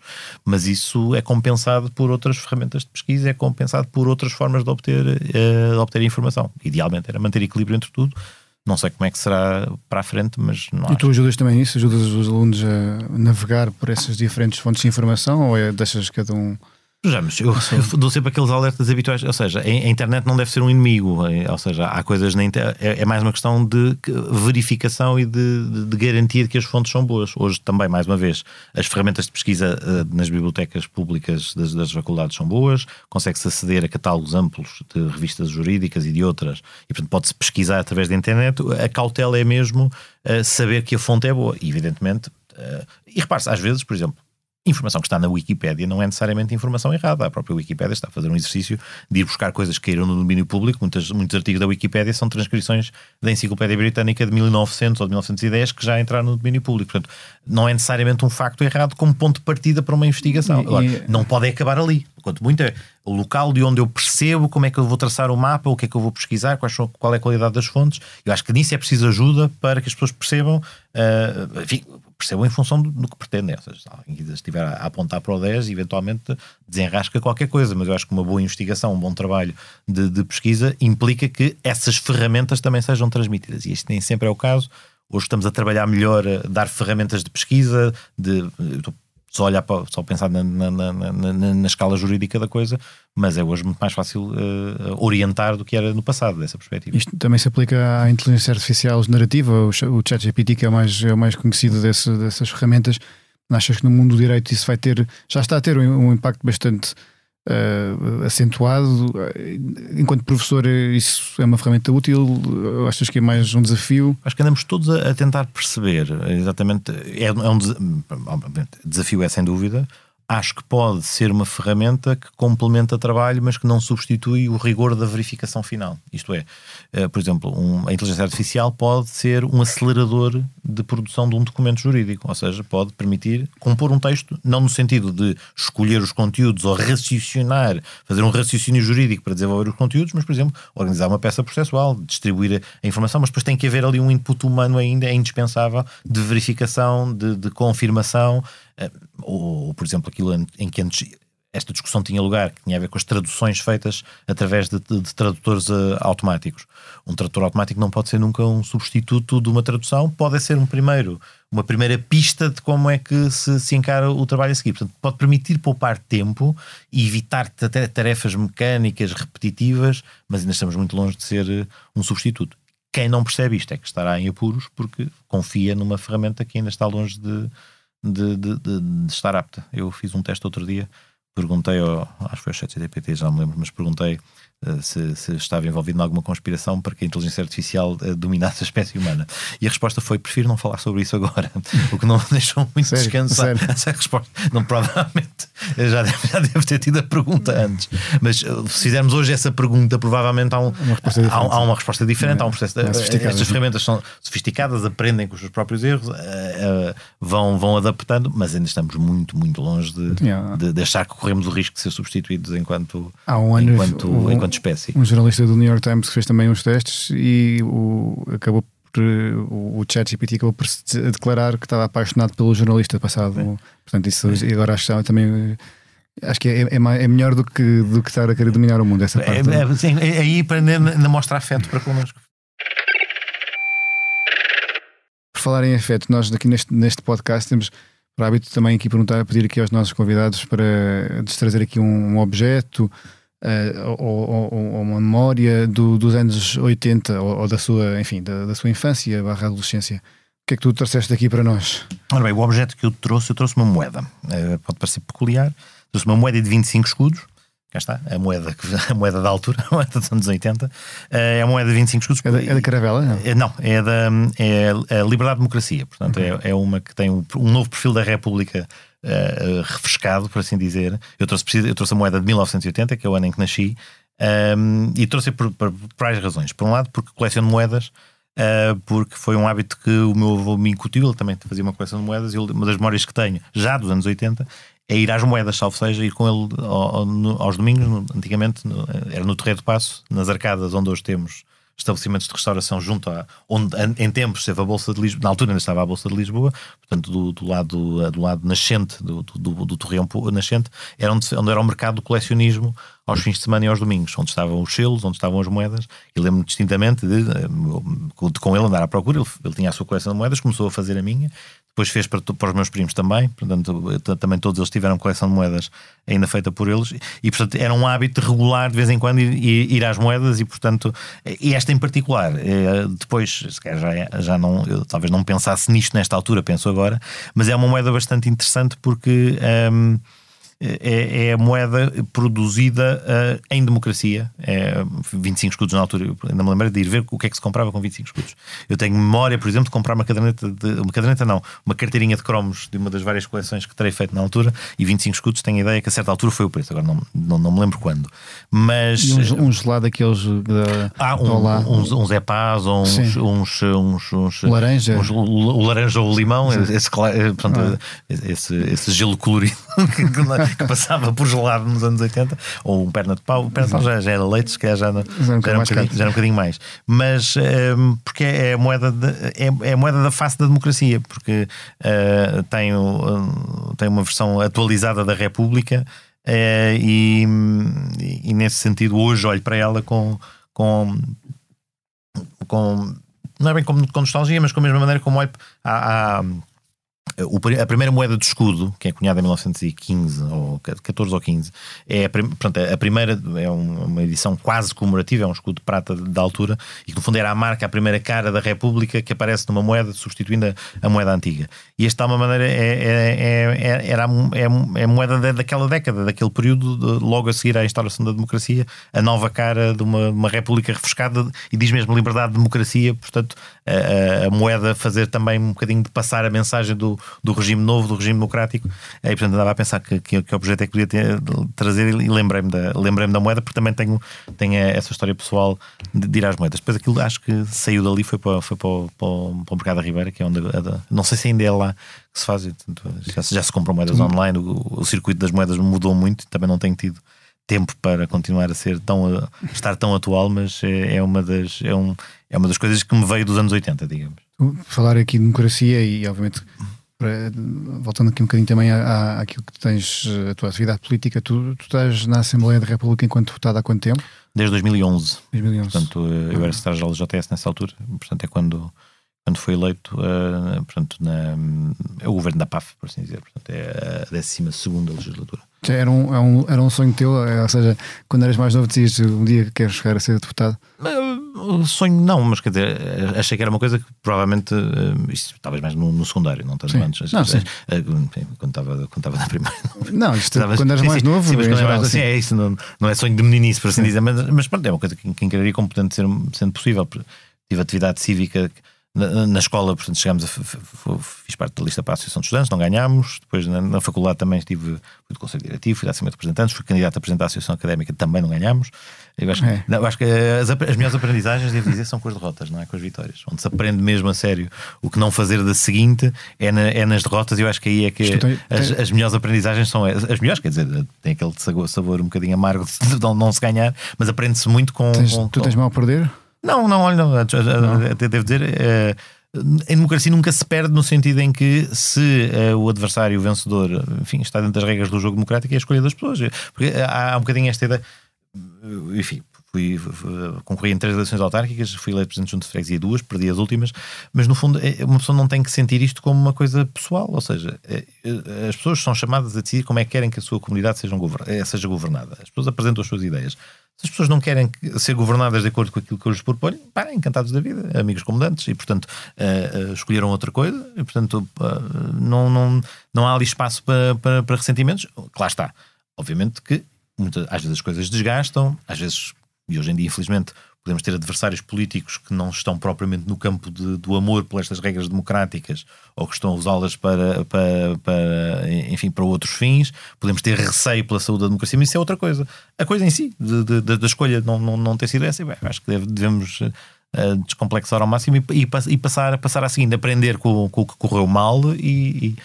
Mas isso é compensado por outras ferramentas de pesquisa, é compensado por outras formas de obter, uh, de obter informação. Idealmente era manter equilíbrio entre tudo. Não sei como é que será para a frente, mas não E tu ajudas também nisso? Ajudas os alunos a navegar por essas diferentes fontes de informação ou é, deixas cada um Vejamos, eu, eu, [laughs] dou sempre aqueles alertas habituais, ou seja, a, internet não deve ser um inimigo, é, ou seja, há coisas na internet, é, é, mais uma questão de verificação e de, de, garantia de que as fontes são boas. Hoje também, mais uma vez, as ferramentas de pesquisa uh, nas bibliotecas públicas das, das faculdades são boas, consegue-se aceder a catálogos amplos de revistas jurídicas e de outras, e portanto pode-se pesquisar através da internet. A cautela é mesmo uh, saber que a fonte é boa, e evidentemente. Uh, e repare-se, às vezes, por exemplo, informação que está na Wikipédia não é necessariamente informação errada. A própria Wikipédia está a fazer um exercício de ir buscar coisas que caíram no domínio público. Muitos, muitos artigos da Wikipédia são transcrições da Enciclopédia Britânica de 1900 ou de 1910 que já entraram no domínio público. Portanto, não é necessariamente um facto errado como ponto de partida para uma investigação. Agora, não pode acabar ali. Quanto muito é o local de onde eu percebo como é que eu vou traçar o mapa, o que é que eu vou pesquisar, são, qual é a qualidade das fontes. Eu acho que nisso é preciso ajuda para que as pessoas percebam, uh, enfim, percebam em função do, do que pretendem. Se alguém estiver a apontar para o 10, eventualmente desenrasca qualquer coisa, mas eu acho que uma boa investigação, um bom trabalho de, de pesquisa implica que essas ferramentas também sejam transmitidas. E isto nem sempre é o caso. Hoje estamos a trabalhar melhor, a dar ferramentas de pesquisa, de, só olhar para, só pensar na, na, na, na, escala jurídica da coisa, mas é hoje muito mais fácil uh, orientar do que era no passado, dessa perspectiva. Isto também se aplica à inteligência artificial generativa, o, o ChatGPT, que é o mais, é o mais conhecido desse, dessas ferramentas. Achas que no mundo do direito isso vai ter, já está a ter um, um impacto bastante uh, acentuado. Enquanto professor, isso é uma ferramenta útil? Achas que é mais um desafio? Acho que andamos todos a, a tentar perceber exatamente. É, é um desafio, é sem dúvida acho que pode ser uma ferramenta que complementa trabalho, mas que não substitui o rigor da verificação final. Isto é, eh, por exemplo, um, a inteligência artificial pode ser um acelerador de produção de um documento jurídico, ou seja, pode permitir compor um texto, não no sentido de escolher os conteúdos ou raciocinar, fazer um raciocínio jurídico para desenvolver os conteúdos, mas, por exemplo, organizar uma peça processual, distribuir a informação, mas depois tem que haver ali um input humano ainda, é indispensável, de verificação, de, de confirmação ou, por exemplo, aquilo em que antes esta discussão tinha lugar, que tinha a ver com as traduções feitas através de, de, de tradutores uh, automáticos. Um tradutor automático não pode ser nunca um substituto de uma tradução, pode ser um primeiro, uma primeira pista de como é que se, se encara o trabalho a seguir. Portanto, pode permitir poupar tempo e evitar tarefas mecânicas repetitivas, mas ainda estamos muito longe de ser uh, um substituto. Quem não percebe isto é que estará em apuros porque confia numa ferramenta que ainda está longe de, de, de, de, de, estar apta. Eu fiz um teste outro dia, perguntei ao, acho que foi ao ChatGPT, já me lembro, mas perguntei uh, se, se, estava envolvido em alguma conspiração para que a inteligência artificial uh, dominasse a espécie humana. E a resposta foi: prefiro não falar sobre isso agora, [laughs] o que não me deixou muito sério, descansar. Sério? [laughs] Essa resposta, não, provavelmente, já deve, já deve ter tido a pergunta antes. Mas uh, se fizermos hoje essa pergunta, provavelmente há, um, uma há, há, uma resposta diferente, é, há um processo. É estas ferramentas são sofisticadas, aprendem com os seus próprios erros, vão, vão adaptando, mas ainda estamos muito, muito longe de, yeah. de, de achar que corremos o risco de ser substituídos enquanto, há um ano, enquanto, um, enquanto espécie. Um jornalista do New York Times fez também uns testes e o, acabou por o, o ChatGPT acabou por declarar que estava apaixonado pelo jornalista passado. É. Portanto, isso agora acho que também. Acho que é, é, é, melhor do que, do que estar a querer dominar o mundo. Essa é, parte, é, sim, é aí para ainda mostrar afeto para connosco. Por falar em afeto, nós aqui neste, neste podcast temos por hábito também aqui perguntar, pedir aqui aos nossos convidados para trazer aqui um, um objeto uh, ou, ou, ou, uma memória do, dos anos 80 ou, ou, da sua, enfim, da, da sua infância barra adolescência. O que é que tu trouxeste aqui para nós? Ora bem, o objeto que eu trouxe, eu trouxe uma moeda. Uh, pode parecer peculiar. Trouxe uma moeda de 25 escudos cá está, a moeda, [laughs] a moeda da altura, [laughs] a moeda dos anos 80, eh, é a moeda de 25 escudos. É da, é da Caravela? Não, é, não é da é a Liberdade Democracia, portanto uhum. é, é uma que tem um, um novo perfil da República uh, refrescado, por assim dizer. Eu trouxe, eu trouxe a moeda de 1980, que é o ano em que nasci, um, e trouxe por, por, por várias razões. Por um lado, porque coleciono moedas, Uh, porque foi um hábito que o meu avô me incutiu, ele também fazia uma coleção de moedas, e uma das memórias que tenho, já dos anos 80, é ir às moedas, salvo seja, ir com ele ao, ao, aos domingos, antigamente no, era no Terreiro do Passo, nas arcadas onde hoje temos estabelecimentos de restauração junto a onde em tempos esteve a Bolsa de Lisboa, na altura ainda estava a Bolsa de Lisboa, portanto do, do lado do lado nascente do, do, do Torreão nascente, era onde, onde era o mercado do colecionismo aos fins de semana e aos domingos, onde estavam os selos, onde estavam as moedas, e lembro-me distintamente de, de, com ele andar à procura, ele, ele tinha a sua coleção de moedas, começou a fazer a minha, depois fez para, para, os meus primos também, portanto, também todos eles tiveram coleção de moedas ainda feita por eles, e portanto era um hábito regular de vez em quando ir, ir às moedas, e portanto, e esta em particular, eh, depois, se calhar já, já não, talvez não pensasse nisto nesta altura, penso agora, mas é uma moeda bastante interessante porque. Um, ehm, é, é a moeda produzida uh, em democracia. É 25 escudos na altura. Eu ainda me lembro de ir ver o que é que se comprava com 25 escudos. Eu tenho memória, por exemplo, de comprar uma caderneta, de, uma caderneta não, uma carteirinha de cromos de uma das várias coleções que terei feito na altura e 25 escudos tenho a ideia que a certa altura foi o preço. Agora não, não, não me lembro quando. Mas. E uns, uns lá daqueles. Da, ah, um, uns, uns epás ou uns, uns, uns, uns, Laranja. Uns, o, laranja ou o limão, esse, portanto, ah. esse, esse gelo colorido [laughs] [laughs] que passava por gelado nos anos 80, ou um perna de pau, o perna de pau já, já era leite, se calhar já, não, já, era um bocadinho, já era um bocadinho mais. Mas um, ehm, porque é a, moeda de, é, é, a moeda da face da democracia, porque uh, tem, uh, tem uma versão atualizada da República. Uh, e, e, nesse sentido, hoje olho para ela com, com, com não é bem como com nostalgia, mas com a mesma maneira como olho à, a primeira moeda de escudo, que é cunhada em 1915, ou 14 ou 15, é a, pronto, a primeira, é uma edição quase comemorativa, é um escudo de prata de altura, e que no fundo era a marca, a primeira cara da República que aparece numa moeda, substituindo a, moeda antiga. E esta é uma maneira, é, é, é, era a, é, a moeda daquela década, daquele período, de, logo a seguir à instauração da democracia, a nova cara de uma, uma República refrescada, e diz mesmo liberdade, democracia, portanto, a, a, moeda fazer também um bocadinho de passar a mensagem do, do regime novo, do regime democrático. Aí, portanto, andava a pensar que, que, que objeto é que podia ter, trazer e lembrei-me da, lembrei da moeda, porque também tenho, tenho essa história pessoal de, de, ir às moedas. Depois aquilo acho que saiu dali, foi para, foi para, o, para, o, para o Mercado da Ribeira, que é onde. Não sei se ainda é lá que se faz, já, já se compram moedas online, o, o circuito das moedas mudou muito, também não tenho tido tempo para continuar a ser tão estar tão atual, mas é, é, uma das é, um, é uma das coisas que me veio dos anos 80, digamos. Falar aqui de democracia e obviamente voltando aqui um bocadinho também à, àquilo que tens, a tua atividade política, tu, tu estás na Assembleia da República enquanto deputado há quanto tempo? Desde 2011. 2011. Portanto, eu era secretário-geral do JS nessa altura, portanto é quando, quando foi eleito, uh, portanto, na, é o governo da PAF, por assim dizer, portanto é a 12 legislatura. Era um, era, é um, era um sonho teu, é, ou seja, quando eras mais novo dizias um dia que queres chegar a ser deputado? Sonho não, mas quer dizer, achei que era uma coisa que provavelmente, uh, isto, talvez mais no, no, secundário, não tanto sim. antes. Não, sim. Quando, estava, quando estava na primeira. [laughs] Não, isto estava, quando eras mais sim, novo, sim, mas quando geral, assim, é isso, não, não é sonho de meninice, por assim dizer, mas, mas pronto, é uma coisa que, que encararia como podendo ser sendo possível. Tive atividade cívica na, na, escola, portanto, chegámos a. Fiz parte da lista para a Associação de Estudantes, não ganhámos. Depois, na, na faculdade, também estive. Fui do Conselho Diretivo, fui da Assembleia de Representantes, fui candidato a apresentar a Associação Académica, também não ganhámos. Eu acho, é. não, acho que as, as melhores aprendizagens, devo dizer, são com as derrotas, não é com as vitórias. Onde se aprende mesmo a sério o que não fazer da seguinte é, na, é nas derrotas. E eu acho que aí é que as, tem... as melhores aprendizagens são as, as melhores, quer dizer, tem aquele sabor, sabor um bocadinho amargo de [laughs] não, não se ganhar, mas aprende-se muito com. Tens, com tu tens mal a perder? Não, não, olha, não, até devo dizer. Uh, a democracia nunca se perde no sentido em que se uh, o adversário, o vencedor, enfim, está dentro das regras do jogo democrático, é a escolha das pessoas. Porque há, há um bocadinho esta ideia. Enfim, fui, concorri em três eleições autárquicas, fui eleito presidente junto de freguesia duas, perdi as últimas, mas no fundo é, uma pessoa não tem que sentir isto como uma coisa pessoal, ou seja, é, é, as pessoas são chamadas a decidir como é que querem que a sua comunidade seja, seja governada. As pessoas apresentam as suas ideias. Se as pessoas não querem ser governadas de acordo com aquilo que eu lhes proponho, pá, encantados da vida, amigos comandantes, e portanto uh, escolheram outra coisa, e portanto não, não, não há ali espaço para, para, para ressentimentos. Claro está. Obviamente que muitas, às vezes as coisas desgastam, às vezes e hoje em dia, infelizmente, podemos ter adversários políticos que não estão propriamente no campo de, do amor por estas regras democráticas ou que estão a usá-las para, para, para, enfim, para outros fins. Podemos ter receio pela saúde da democracia, mas isso é outra coisa. A coisa em si, de, de, da escolha não, não, não ter sido essa, bem, acho que deve, devemos uh, descomplexar ao máximo e, e, e, passar, passar a seguinte, aprender com, com o que correu mal e, e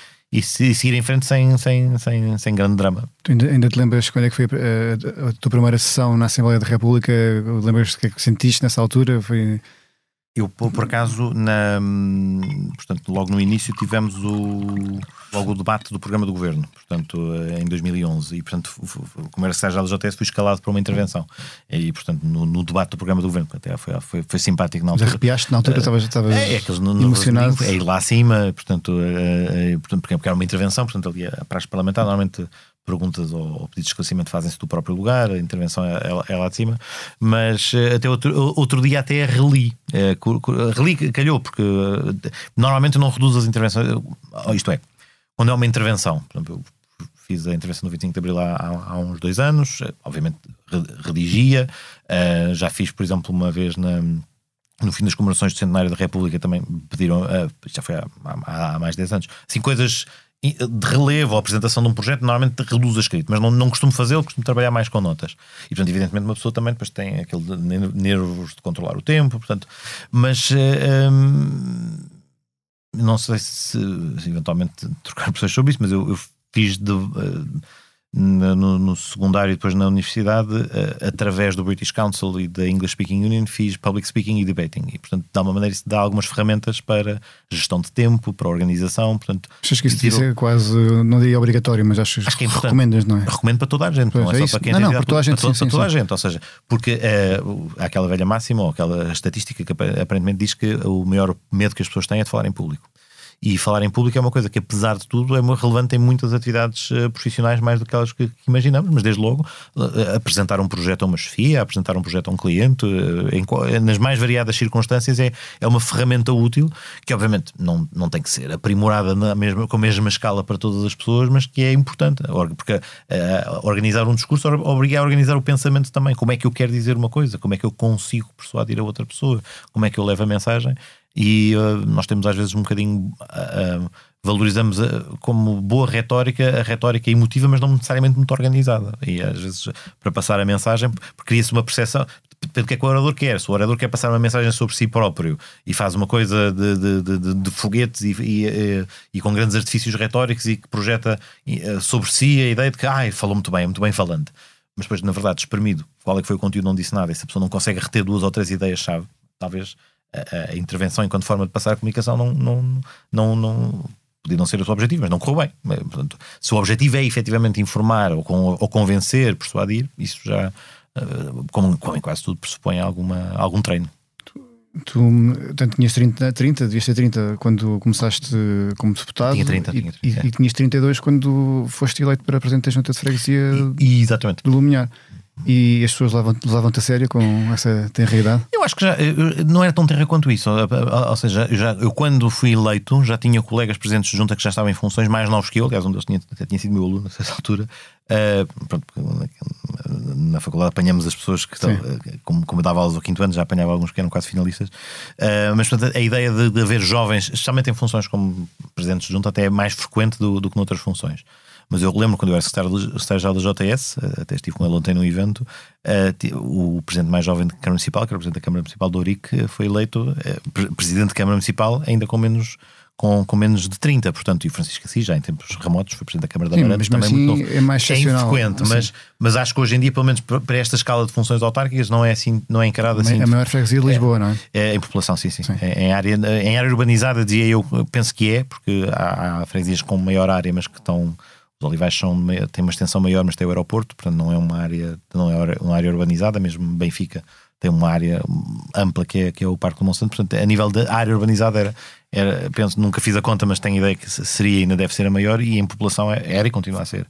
seguir em frente sem, sem, sem, sem grande drama. Tu ainda, ainda te lembras quando é que foi a, a, tua primeira sessão na Assembleia da República? Lembras-te o que é que sentiste nessa altura? Foi eu, por acaso, na, portanto, logo no início tivemos o, logo o debate do programa do governo, portanto, em 2011, e, portanto, como era secretário da JTS, fui escalado para uma intervenção. E, portanto, no, no debate do programa do governo, até foi, foi, foi simpático na altura. Mas arrepiaste na altura, estavas uh, é, é, emocionado. É ir lá acima, portanto, uh, portanto, porque era uma intervenção, portanto, ali a praxe parlamentar, normalmente perguntas ou, pedidos de esclarecimento fazem-se do próprio lugar, a intervenção é, é, é, lá de cima, mas eh, até outro, outro dia até reli, é, reli calhou, porque eh, normalmente não reduz as intervenções, isto é, quando é uma intervenção, por exemplo, eu fiz a intervenção do 25 de Abril há, há, uns dois anos, obviamente redigia, uh, já fiz, por exemplo, uma vez na no fim das comemorações do Centenário da República também pediram, uh, já foi há, há, há, mais de 10 anos, assim, coisas de relevo ou apresentação de um projeto, normalmente reduz a escrito, mas não, não costumo fazê-lo, costumo trabalhar mais com notas. E, portanto, evidentemente, uma pessoa também depois tem aquele nervos de controlar o tempo, portanto, mas hum, não sei se, eventualmente trocar pessoas sobre isso, mas eu, eu fiz de. No, no, secundário e depois na universidade, uh, através do British Council e da English Speaking Union, fiz public speaking e debating. E, portanto, dá uma maneira, isso dá algumas ferramentas para gestão de tempo, para organização. Portanto, Achas que isso tirou... é quase, não diria obrigatório, mas acho, acho que é recomendas, não é? Recomendo para toda a gente, pois, não é, é só para quem não, não, para toda a gente, para, sim, para toda sim, a gente. Ou seja, porque uh, há aquela velha máxima ou aquela estatística que aparentemente diz que o maior medo que as pessoas têm é de falar em público. E falar em público é uma coisa que, apesar de tudo, é relevante em muitas atividades uh, profissionais mais do que aquelas que, imaginamos, mas desde logo uh, apresentar um projeto a uma chefia, apresentar um projeto a um cliente, uh, em, nas mais variadas circunstâncias, é, é uma ferramenta útil que, obviamente, não, não tem que ser aprimorada na mesma, com a mesma escala para todas as pessoas, mas que é importante, porque organizar um discurso obriga a organizar o pensamento também. Como é que eu quero dizer uma coisa? Como é que eu consigo persuadir a outra pessoa? Como é que eu levo a mensagem? E uh, nós temos às vezes um bocadinho uh, valorizamos como boa retórica a retórica emotiva, mas não necessariamente muito organizada. E às vezes, para passar a mensagem, cria-se uma percepção. Do que é que o orador quer. Se o orador quer passar uma mensagem sobre si próprio e faz uma coisa de, de, de, de foguetes e, e, e, com grandes artifícios retóricos e que projeta sobre si a ideia de que ai, falou muito bem, é muito bem falante. Mas depois, na verdade, espremido, qual é que foi o conteúdo, não disse nada. E se a pessoa não consegue reter duas ou três ideias-chave, talvez a, a, intervenção enquanto forma de passar a comunicação não, não, não, não podia não ser o seu objetivo, mas não correu bem. Portanto, se o objetivo é efetivamente informar ou, com, ou convencer, persuadir, isso já, eh, como, como em quase tudo, pressupõe alguma, algum treino. Tu, portanto, tinhas 30, 30, devias ter 30 quando começaste como deputado. Tinha 30, e, tinha 30. E, e tinhas 32 quando foste eleito para presidente da Junta de Freguesia e, exatamente. do Lumiar. E as pessoas levam-te a sério com essa tenridade? Eu acho que já não era tão terra quanto isso. Ou seja, já, eu quando fui eleito já tinha colegas presentes de junta que já estavam em funções mais novos que eu. Aliás, um deles tinha, até tinha sido meu aluno nessa altura. Uh, pronto, na, faculdade apanhamos as pessoas que estão, como, como eu dava aulas ao quinto ano, já apanhava alguns que eram quase finalistas. Uh, mas portanto, a ideia de, de haver jovens, especialmente em funções como presidentes de junta, até é mais frequente do, do que noutras funções. Mas eu lembro quando eu era secretário-geral da JS, eh, até estive com ele ontem num evento, uh, o presidente mais jovem da Câmara Municipal, que era o presidente da Câmara Municipal do Ourique, foi eleito uh, presidente da Câmara Municipal, ainda com menos com, com menos de 30, portanto, e o Francisco Assis, já em tempos remotos, foi Presidente da Câmara da Sim, Amarante, também assim, muito novo. é mais É infrequente, Assim. mas, mas acho que hoje em dia, pelo menos para esta escala de funções autárquicas, não é assim, não é encarado assim. a maior freguesia de Lisboa, não é? É, em população, sim, sim. É, em, área, em área urbanizada, dizia eu, penso que é, porque há, há freguesias com maior área, mas que estão. Os olivais são, têm uma extensão maior, mas tem o aeroporto, portanto não é uma área, não é uma área urbanizada, mesmo Benfica tem uma área ampla que é, que é o Parque do Monsanto, portanto a nível de área urbanizada era, era, penso, nunca fiz a conta, mas tenho ideia que seria e ainda deve ser a maior e em população é- era e continua a ser.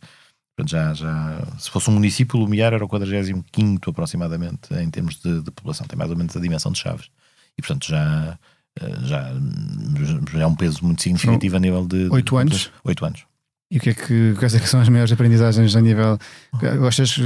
Portanto, já, já, se fosse um município, o Lumiar era o 45 aproximadamente em termos de, de população, tem mais ou menos a dimensão de Chaves. E portanto já, eh, já, já é um peso muito significativo a nível de. Oito anos? Oito anos. E o que é que, quais é que são as maiores aprendizagens a nível. Gostas.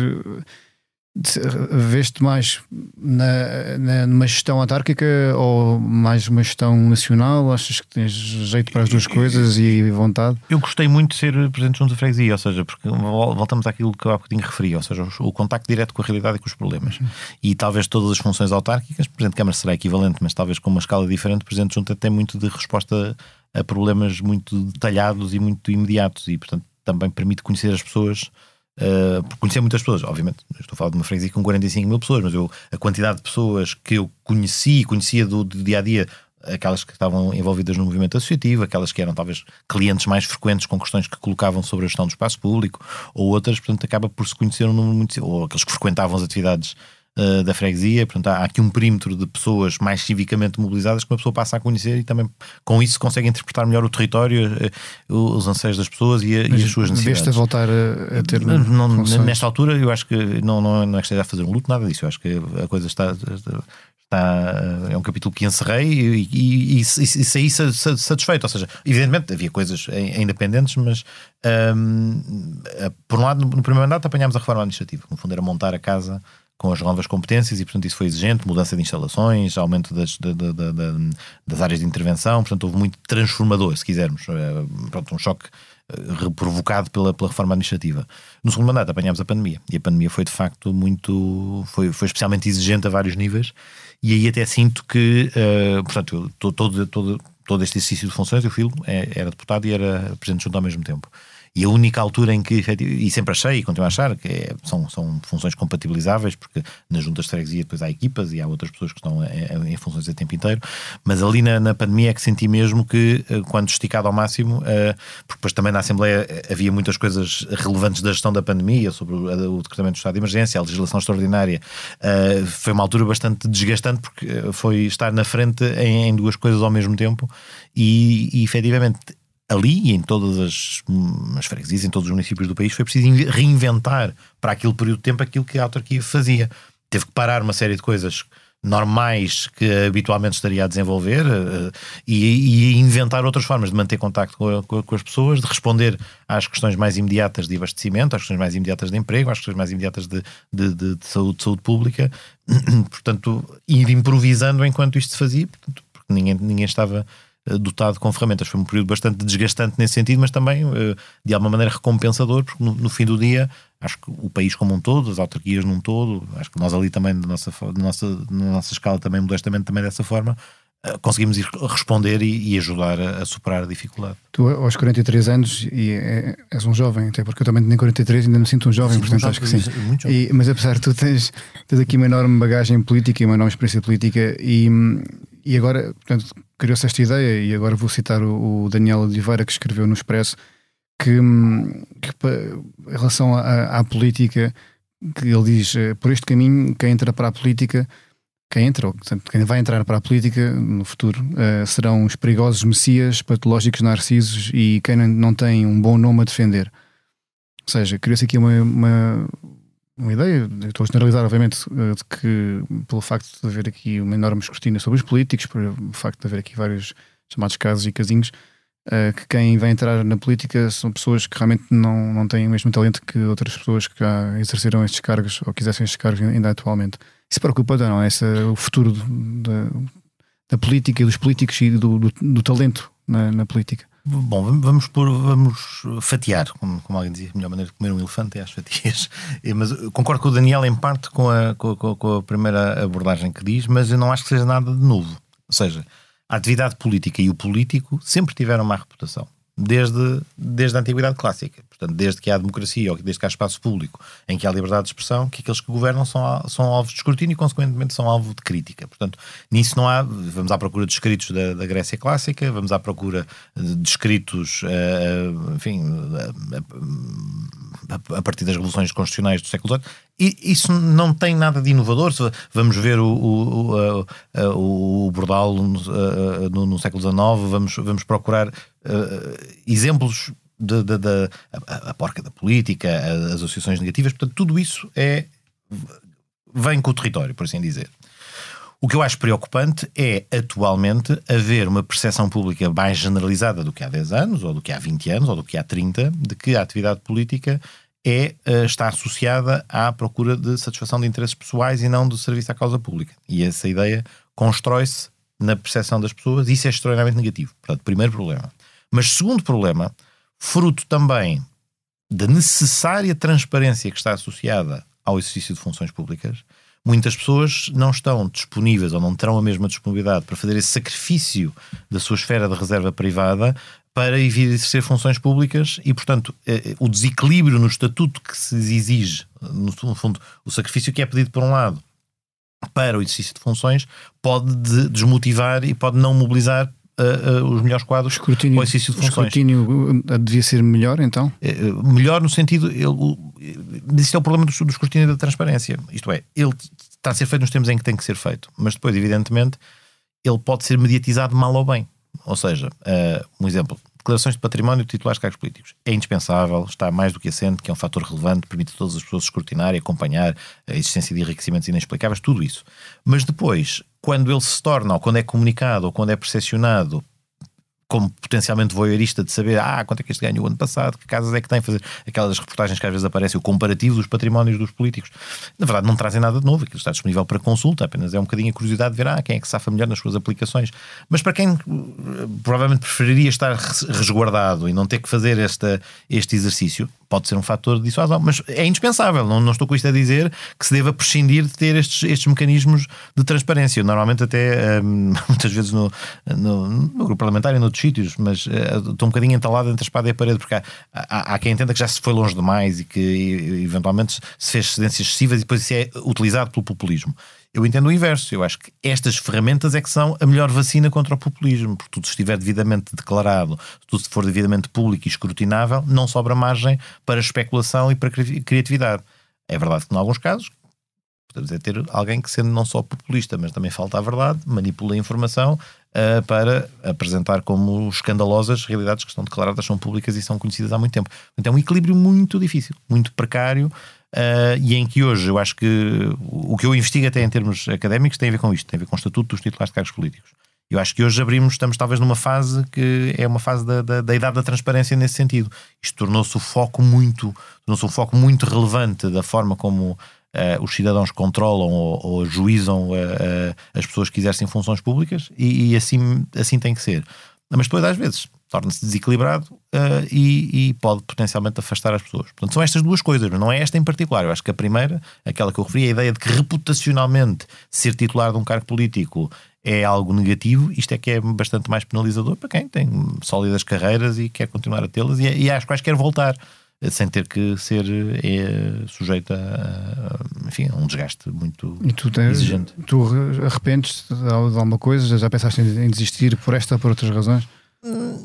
Veste mais na, na, numa gestão autárquica ou mais uma gestão nacional? Achas que tens jeito para as duas coisas e vontade? Eu gostei muito de ser presidente junto da freguesia, ou seja, porque vol- voltamos àquilo que eu há bocadinho referi, ou seja, o, contacto direto com a realidade e com os problemas. E talvez todas as funções autárquicas, presidente de Câmara será equivalente, mas talvez com uma escala diferente, presidente junta tem muito de resposta a problemas muito detalhados e muito imediatos e, portanto, também permite conhecer as pessoas. Uh, conhecer muitas pessoas, obviamente, estou a falar de uma freguesia com 45 mil pessoas, mas eu, a quantidade de pessoas que eu conheci, conhecia do, do dia a dia, aquelas que estavam envolvidas no movimento associativo, aquelas que eram talvez clientes mais frequentes com questões que colocavam sobre a gestão do espaço público, ou outras, portanto, acaba por se conhecer um número muito, ou aqueles que frequentavam as atividades uh, da freguesia, portanto, há aqui um perímetro de pessoas mais civicamente mobilizadas que uma pessoa passa a conhecer e também com isso consegue interpretar melhor o território, uh, os anseios das pessoas e, a, e as suas necessidades. A voltar a, a ter. Não, não, nesta altura, eu acho que não, não, não é que esteja a fazer um luto, nada disso. Eu acho que a coisa está. está é um capítulo que encerrei e, e, e, e saí satisfeito. Ou seja, evidentemente havia coisas ainda pendentes, mas hum, por um lado, no primeiro mandato apanhámos a reforma administrativa, que no fundo era montar a casa com as novas competências e, portanto, isso foi exigente, mudança de instalações, aumento das, da, da, da, das áreas de intervenção, portanto, houve muito transformador, se quisermos. Pronto, um choque provocado pela, pela reforma administrativa. No segundo mandato apanhámos a pandemia e a pandemia foi de facto muito, foi, foi especialmente exigente a vários níveis e aí até sinto que, uh, portanto, todo, todo, todo este exercício de funções, eu filo, era deputado e era presidente junto ao mesmo tempo. E a única altura em que, e sempre achei e continuo a achar, que é, são, são funções compatibilizáveis, porque nas juntas de freguesia depois há equipas e há outras pessoas que estão em, em funções a tempo inteiro, mas ali na, na, pandemia é que senti mesmo que, quando esticado ao máximo, porque depois também na Assembleia havia muitas coisas relevantes da gestão da pandemia, sobre o, o decretamento do estado de emergência, a legislação extraordinária, foi uma altura bastante desgastante, porque foi estar na frente em, em duas coisas ao mesmo tempo e, e efetivamente ali e em todas as, as freguesias, em todos os municípios do país, foi preciso reinventar para aquele período de tempo aquilo que a autarquia fazia. Teve que parar uma série de coisas normais que habitualmente estaria a desenvolver uh, e, e, inventar outras formas de manter contacto com, com, com, as pessoas, de responder às questões mais imediatas de abastecimento, às questões mais imediatas de emprego, às questões mais imediatas de, de, de, de saúde, de saúde pública. [clears throat] portanto, ir improvisando enquanto isto se fazia, porque ninguém, ninguém estava dotado com ferramentas. Foi um período bastante desgastante nesse sentido, mas também de alguma maneira recompensador, porque no, no, fim do dia acho que o país como um todo, as autarquias num todo, acho que nós ali também, da nossa, da nossa, na nossa escala também, modestamente também dessa forma, conseguimos ir responder e, e ajudar a, a, superar a dificuldade. Tu aos 43 anos e é, és um jovem, até porque eu também tenho 43 e ainda me sinto um jovem, portanto um acho que sim. E, mas apesar de tu tens, tens aqui uma enorme bagagem política e uma enorme experiência política e, e agora, portanto, criou-se esta ideia e agora vou citar o, o Daniel Oliveira que escreveu no Expresso que, que em relação à, à política que ele diz, eh, por este caminho quem entra para a política quem entra, ou portanto, quem vai entrar para a política no futuro uh, serão os perigosos messias, patológicos narcisos e quem não tem um bom nome a defender. Ou seja, criou-se aqui uma, uma, uma, ideia, estou a generalizar, obviamente, uh, de que pelo facto de haver aqui uma enorme escrutínio sobre os políticos, pelo facto de haver aqui vários chamados casos e casinhos, uh, que quem vai entrar na política são pessoas que realmente não, não têm o mesmo talento que outras pessoas que já exerceram estes cargos ou quisessem estes cargos ainda atualmente. Isso preocupa não? Esse, o futuro da, da política e dos políticos e do, do, do talento na, na, política? Bom, vamos, por, vamos fatiar, como, como, alguém dizia, a melhor maneira de comer um elefante é às fatias. [laughs] Mas concordo com o Daniel em parte com a, com, com a primeira abordagem que diz, mas eu não acho que seja nada de novo. Ou seja, A atividade política e o político sempre tiveram má reputação desde, desde a Antiguidade Clássica. Portanto, desde que há democracia ou desde que há espaço público em que há liberdade de expressão, que aqueles que governam são, são alvos de escrutínio e, consequentemente, são alvo de crítica. Portanto, nisso não há. Vamos à procura de escritos da, da Grécia Clássica, vamos à procura de escritos, uh, enfim, a, a, partir das revoluções constitucionais do século XVIII. E isso não tem nada de inovador. Vamos ver o, o, o, o Bordal no, no, no século XIX, vamos, vamos procurar uh, exemplos da, a, porca da política, as associações negativas, portanto, tudo isso é vem com o território, por assim dizer. O que eu acho preocupante é, atualmente, haver uma percepção pública mais generalizada do que há 10 anos, ou do que há 20 anos, ou do que há 30, de que a atividade política é, eh, está associada à procura de satisfação de interesses pessoais e não do serviço à causa pública. E essa ideia constrói-se na percepção das pessoas e isso é extraordinariamente negativo. Portanto, primeiro problema. Mas segundo problema, fruto também da necessária transparência que está associada ao exercício de funções públicas, muitas pessoas não estão disponíveis ou não terão a mesma disponibilidade para fazer esse sacrifício da sua esfera de reserva privada para exercer funções públicas e, portanto, eh, eh, o desequilíbrio no estatuto que se exige, no fundo, o sacrifício que é pedido por um lado para o exercício de funções pode desmotivar e pode não mobilizar uh, uh, os melhores quadros escrutínio, o exercício de funções. O escrutínio devia ser melhor, então? melhor no sentido. Ele, isto é o problema do, do escrutínio da transparência. Isto é, ele está a ser feito nos termos em que tem que ser feito, mas depois, evidentemente, ele pode ser mediatizado mal ou bem. Ou seja, um exemplo, declarações de património de titulares de cargos políticos. É indispensável, está mais do que assente, que é um fator relevante, permite a todas as pessoas escrutinar e acompanhar a existência de enriquecimentos inexplicáveis, tudo isso. Mas depois, quando ele se torna, ou quando é comunicado, ou quando é percepcionado como potencialmente voyeurista de saber ah, quanto é que este ganhou o ano passado, que casas é que tem, fazer aquelas reportagens que às vezes aparecem, o comparativo dos patrimónios dos políticos. Na verdade, não trazem nada de novo, aquilo está disponível para consulta, apenas é um bocadinho a curiosidade de ver ah, quem é que safa melhor nas suas aplicações. Mas para quem eh, provavelmente preferiria estar resguardado e não ter que fazer esta, este exercício, pode ser um fator de dissuasão, mas é indispensável. Não, não estou com isto a dizer que se deva prescindir de ter estes, estes mecanismos de transparência. Normalmente, até um, [laughs] muitas vezes no, no, no, grupo parlamentar e noutros sítios, mas uh, estou um bocadinho entalado entre a espada e a parede, porque há, há, há, quem entenda que já se foi longe demais e que eventualmente se fez cedências excessivas e depois isso é utilizado pelo populismo. Eu entendo o inverso. Eu acho que estas ferramentas é que são a melhor vacina contra o populismo, porque tudo estiver devidamente declarado, tudo for devidamente público e escrutinável, não sobra margem para especulação e para criatividade. É verdade que, em alguns casos, podemos é ter alguém que, sendo não só populista, mas também falta a verdade, manipula a informação uh, para apresentar como escandalosas realidades que estão declaradas, são públicas e são conhecidas há muito tempo. Então é um equilíbrio muito difícil, muito precário Uh, e em que hoje eu acho que o que eu investigo até em termos académicos tem a ver com isto, tem a ver com o estatuto dos titulares de cargos políticos. Eu acho que hoje abrimos, estamos talvez numa fase que é uma fase da, da, da idade da transparência nesse sentido. Isto tornou-se o foco muito, tornou-se um foco muito relevante da forma como uh, os cidadãos controlam ou, ou ajuizam uh, as pessoas que exercem funções públicas e, e assim, assim tem que ser. Mas depois, às vezes, torna-se desequilibrado uh, e, e, pode potencialmente afastar as pessoas. Portanto, são estas duas coisas, mas não é esta em particular. Eu acho que a primeira, aquela que eu referi, a ideia de que reputacionalmente ser titular de um cargo político é algo negativo, isto é que é bastante mais penalizador para quem tem sólidas carreiras e quer continuar a tê-las e, e às quais quer voltar sem ter que ser é, sujeito a, enfim, a um desgaste muito e tu tens, exigente. Tu arrependes de alguma coisa? Já pensaste em desistir por esta ou por outras razões?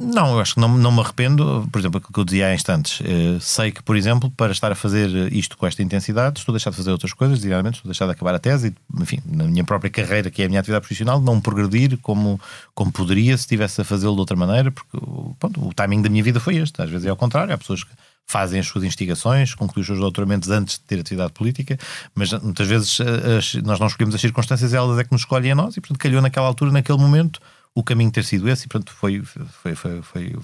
Não, eu acho que não, não me arrependo. Por exemplo, aquilo que eu dizia há instantes. Eh, sei que, por exemplo, para estar a fazer isto com esta intensidade, estou a deixar de fazer outras coisas diariamente, estou a deixar de acabar a tese e, enfim, na minha própria carreira, que é a minha atividade profissional, não progredir como, como poderia se estivesse a fazê-lo de outra maneira, porque pronto, o timing da minha vida foi este. Às vezes é ao contrário, há pessoas que fazem as suas investigações, concluem os seus doutoramentos antes de ter atividade política, mas muitas vezes eh, as, nós não escolhemos as circunstâncias, elas é que nos escolhem a nós e, portanto, calhou naquela altura, naquele momento o caminho ter sido esse e, portanto, foi, foi, foi, foi,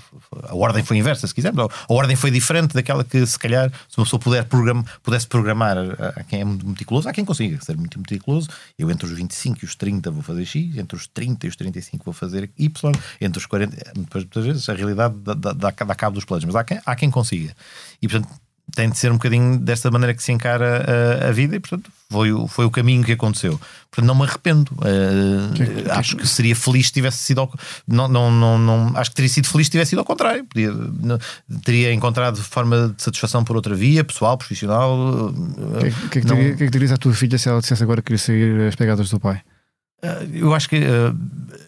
a ordem foi inversa, se quisermos. A ordem foi diferente daquela que, se calhar, se uma pessoa puder program, pudesse programar a, quem é muito meticuloso, há quem consiga ser muito meticuloso. Eu, entre os 25 e os 30, vou fazer X, entre os 30 e os 35, vou fazer Y, entre os 40, depois, muitas vezes, a realidade dá, dá, dá cabo dos planos, mas há quem, há quem consiga. E, portanto, tem de ser um bocadinho desta maneira que se encara a, a vida e, portanto, foi, foi o caminho que aconteceu. Portanto, não me arrependo. Uh, que, que, acho que seria feliz se tivesse sido. Ao, não, não, não, não, acho que teria sido feliz se tivesse sido ao contrário. Podia, não, teria encontrado forma de satisfação por outra via, pessoal, profissional. O que, que, que, que, que dirias à tua filha se ela dissesse agora que queria sair as pegadas do pai? Uh, eu acho que. Uh,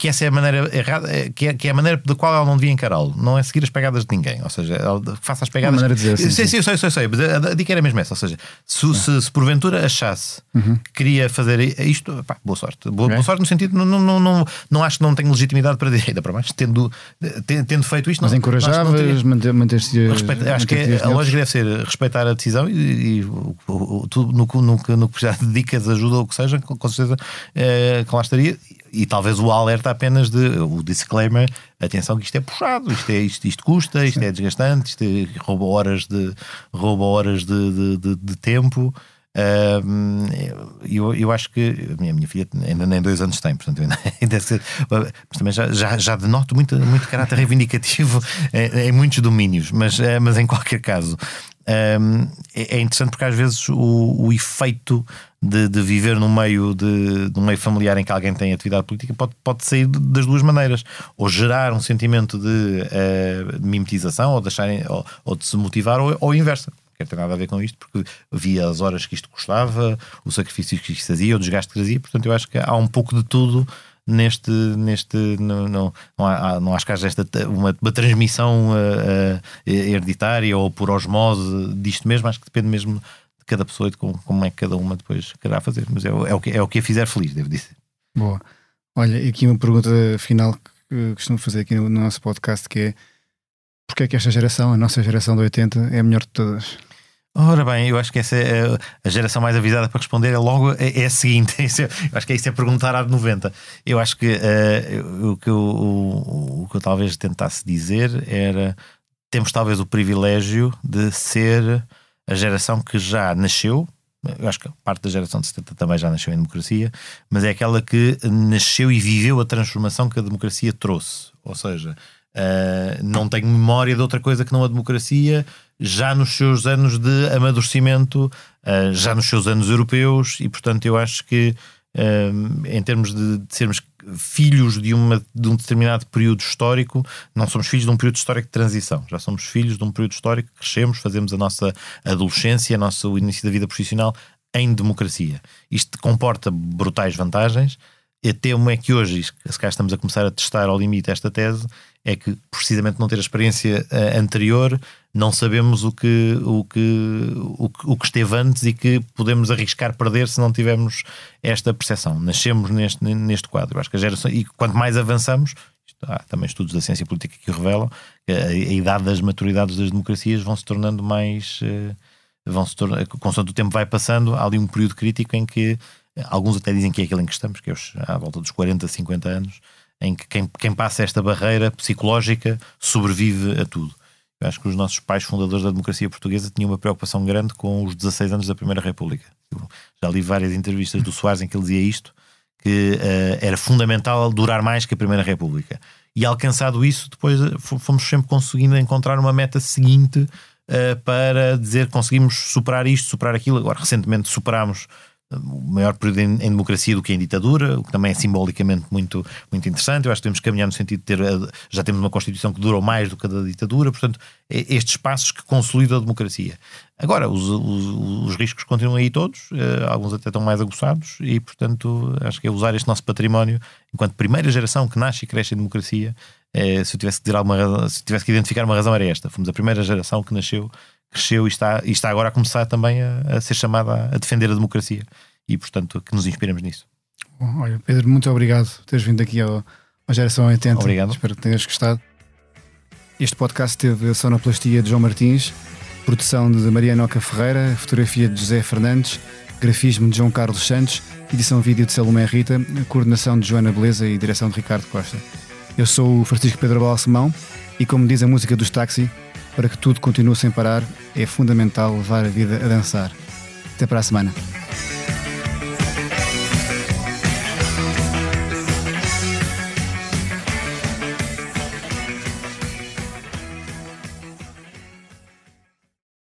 que essa é a maneira errada, é, que é, que é a maneira da qual ela não devia encará-lo. Não é seguir as pegadas de ninguém. Ou seja, ela faça as pegadas. Uma maneira de dizer, sim, sim, sim, eu sei, sei, sei. Mas a, dica era mesmo essa. Ou seja, se, se, se porventura achasse uhum. que queria fazer isto, pá, boa sorte. Boa, okay. boa, sorte no sentido, não, não, não, não, acho que não tenho legitimidade para dizer, ainda para mais, tendo, tendo feito isto. Mas encorajavas, manter-se. Manter acho que é, a lógica deve ser respeitar a decisão e, e o, o, tu, no, no, no, no que já [laughs] dedicas, ajuda ou o que seja, com certeza é, que lá estaria e talvez o alerta apenas de o disclaimer, atenção que isto é puxado, isto, é, isto, isto custa, isto é desgastante, isto é, rouba horas de rouba horas de, de, de, de tempo. Um, eu, eu acho que a minha, minha filha ainda nem dois anos tem, portanto, ainda, [laughs] ainda mas também já, já, já denoto muito, muito caráter [laughs] reivindicativo em, em muitos domínios, mas, eh, mas em qualquer caso, um, é, é interessante porque às vezes o, o efeito de, de, viver num meio de, de um meio familiar em que alguém tem atividade política pode, pode sair das duas maneiras, ou gerar um sentimento de, uh, mimetização, ou, deixarem, ou, ou de se motivar, ou, ou inversa. Quer ter nada a ver com isto, porque via as horas que isto custava, o sacrifício que isto fazia, o desgaste que trazia, portanto eu acho que há um pouco de tudo neste, neste não, não, não, há, não acho que haja esta, uma, uma transmissão uh, uh, hereditária ou por osmose disto mesmo, acho que depende mesmo de cada pessoa e de como, como é que cada uma depois querá fazer, mas é, é, o, que, é o que a fizer feliz, devo dizer. Boa. Olha, aqui uma pergunta final que costumo fazer aqui no, no nosso podcast que é porque é que esta geração, a nossa geração de 80, é a melhor de todas? Ora bem, eu acho que essa é a geração mais avisada para responder é logo é, é a seguinte. [laughs] eu acho que é isso é perguntar à de 90. Eu acho que uh, o, que eu, o, o, que eu talvez tentasse dizer era temos talvez o privilégio de ser a geração que já nasceu. Eu acho que parte da geração de 70 também já nasceu em democracia, mas é aquela que nasceu e viveu a transformação que a democracia trouxe. Ou seja, uh, não tenho memória de outra coisa que não a democracia já nos seus anos de amadurecimento, uh, já nos seus anos europeus, e portanto eu acho que uh, em termos de, sermos filhos de, uma, de um determinado período histórico, não somos filhos de um período histórico de transição, já somos filhos de um período histórico que crescemos, fazemos a nossa adolescência, o início da vida profissional em democracia. Isto comporta brutais vantagens. Até uma é que hoje, se cá estamos a começar a testar ao limite esta tese, é que precisamente não ter a experiência uh, anterior não sabemos o que, o, que, o, que, o que esteve antes e que podemos arriscar perder se não tivermos esta percepção. Nascemos neste, neste quadro. Acho que a geração, e quanto mais avançamos, há também estudos da ciência política que revelam que a, a idade das maturidades das democracias vão se tornando mais. Uh, vão se tornar, consoante o tempo vai passando, há ali um período crítico em que alguns até dizem que é aquele em que estamos, que é à volta dos 40, 50 anos, em que quem, quem passa esta barreira psicológica sobrevive a tudo. Eu acho que os nossos pais fundadores da democracia portuguesa tinham uma preocupação grande com os 16 anos da Primeira República. Eu já li várias entrevistas do Soares em que ele dizia isto, que uh, era fundamental durar mais que a Primeira República. E alcançado isso, depois eh, fomos sempre conseguindo encontrar uma meta seguinte uh, para dizer conseguimos superar isto, superar aquilo. Agora, recentemente superámos maior período em, em, democracia do que em ditadura, o que também é simbolicamente muito, muito interessante. Eu acho que temos que caminhar no sentido de ter, já temos uma Constituição que durou mais do que a da ditadura, portanto, é estes passos que consolidam a democracia. Agora, os, os, os riscos continuam aí todos, eh, alguns até estão mais aguçados, e, portanto, acho que é usar este nosso património enquanto primeira geração que nasce e cresce em democracia. Eh, se eu tivesse que dizer alguma se tivesse que identificar uma razão, era esta: fomos a primeira geração que nasceu cresceu e está, e está agora a começar também a, a ser chamada a, defender a democracia e, portanto, que nos inspiramos nisso. Bom, olha, Pedro, muito obrigado por teres vindo aqui ao, à Geração 80. Obrigado. Espero que tenhas gostado. Este podcast teve a sonoplastia de João Martins, produção de Mariana Oca Ferreira, fotografia de José Fernandes, grafismo de João Carlos Santos, edição vídeo de Salomé Rita, coordenação de Joana Beleza e direção de Ricardo Costa. Eu sou o Francisco Pedro Balsemão e, como diz a música dos táxi, para que tudo continue sem parar, é fundamental levar a vida a dançar. Até para a semana.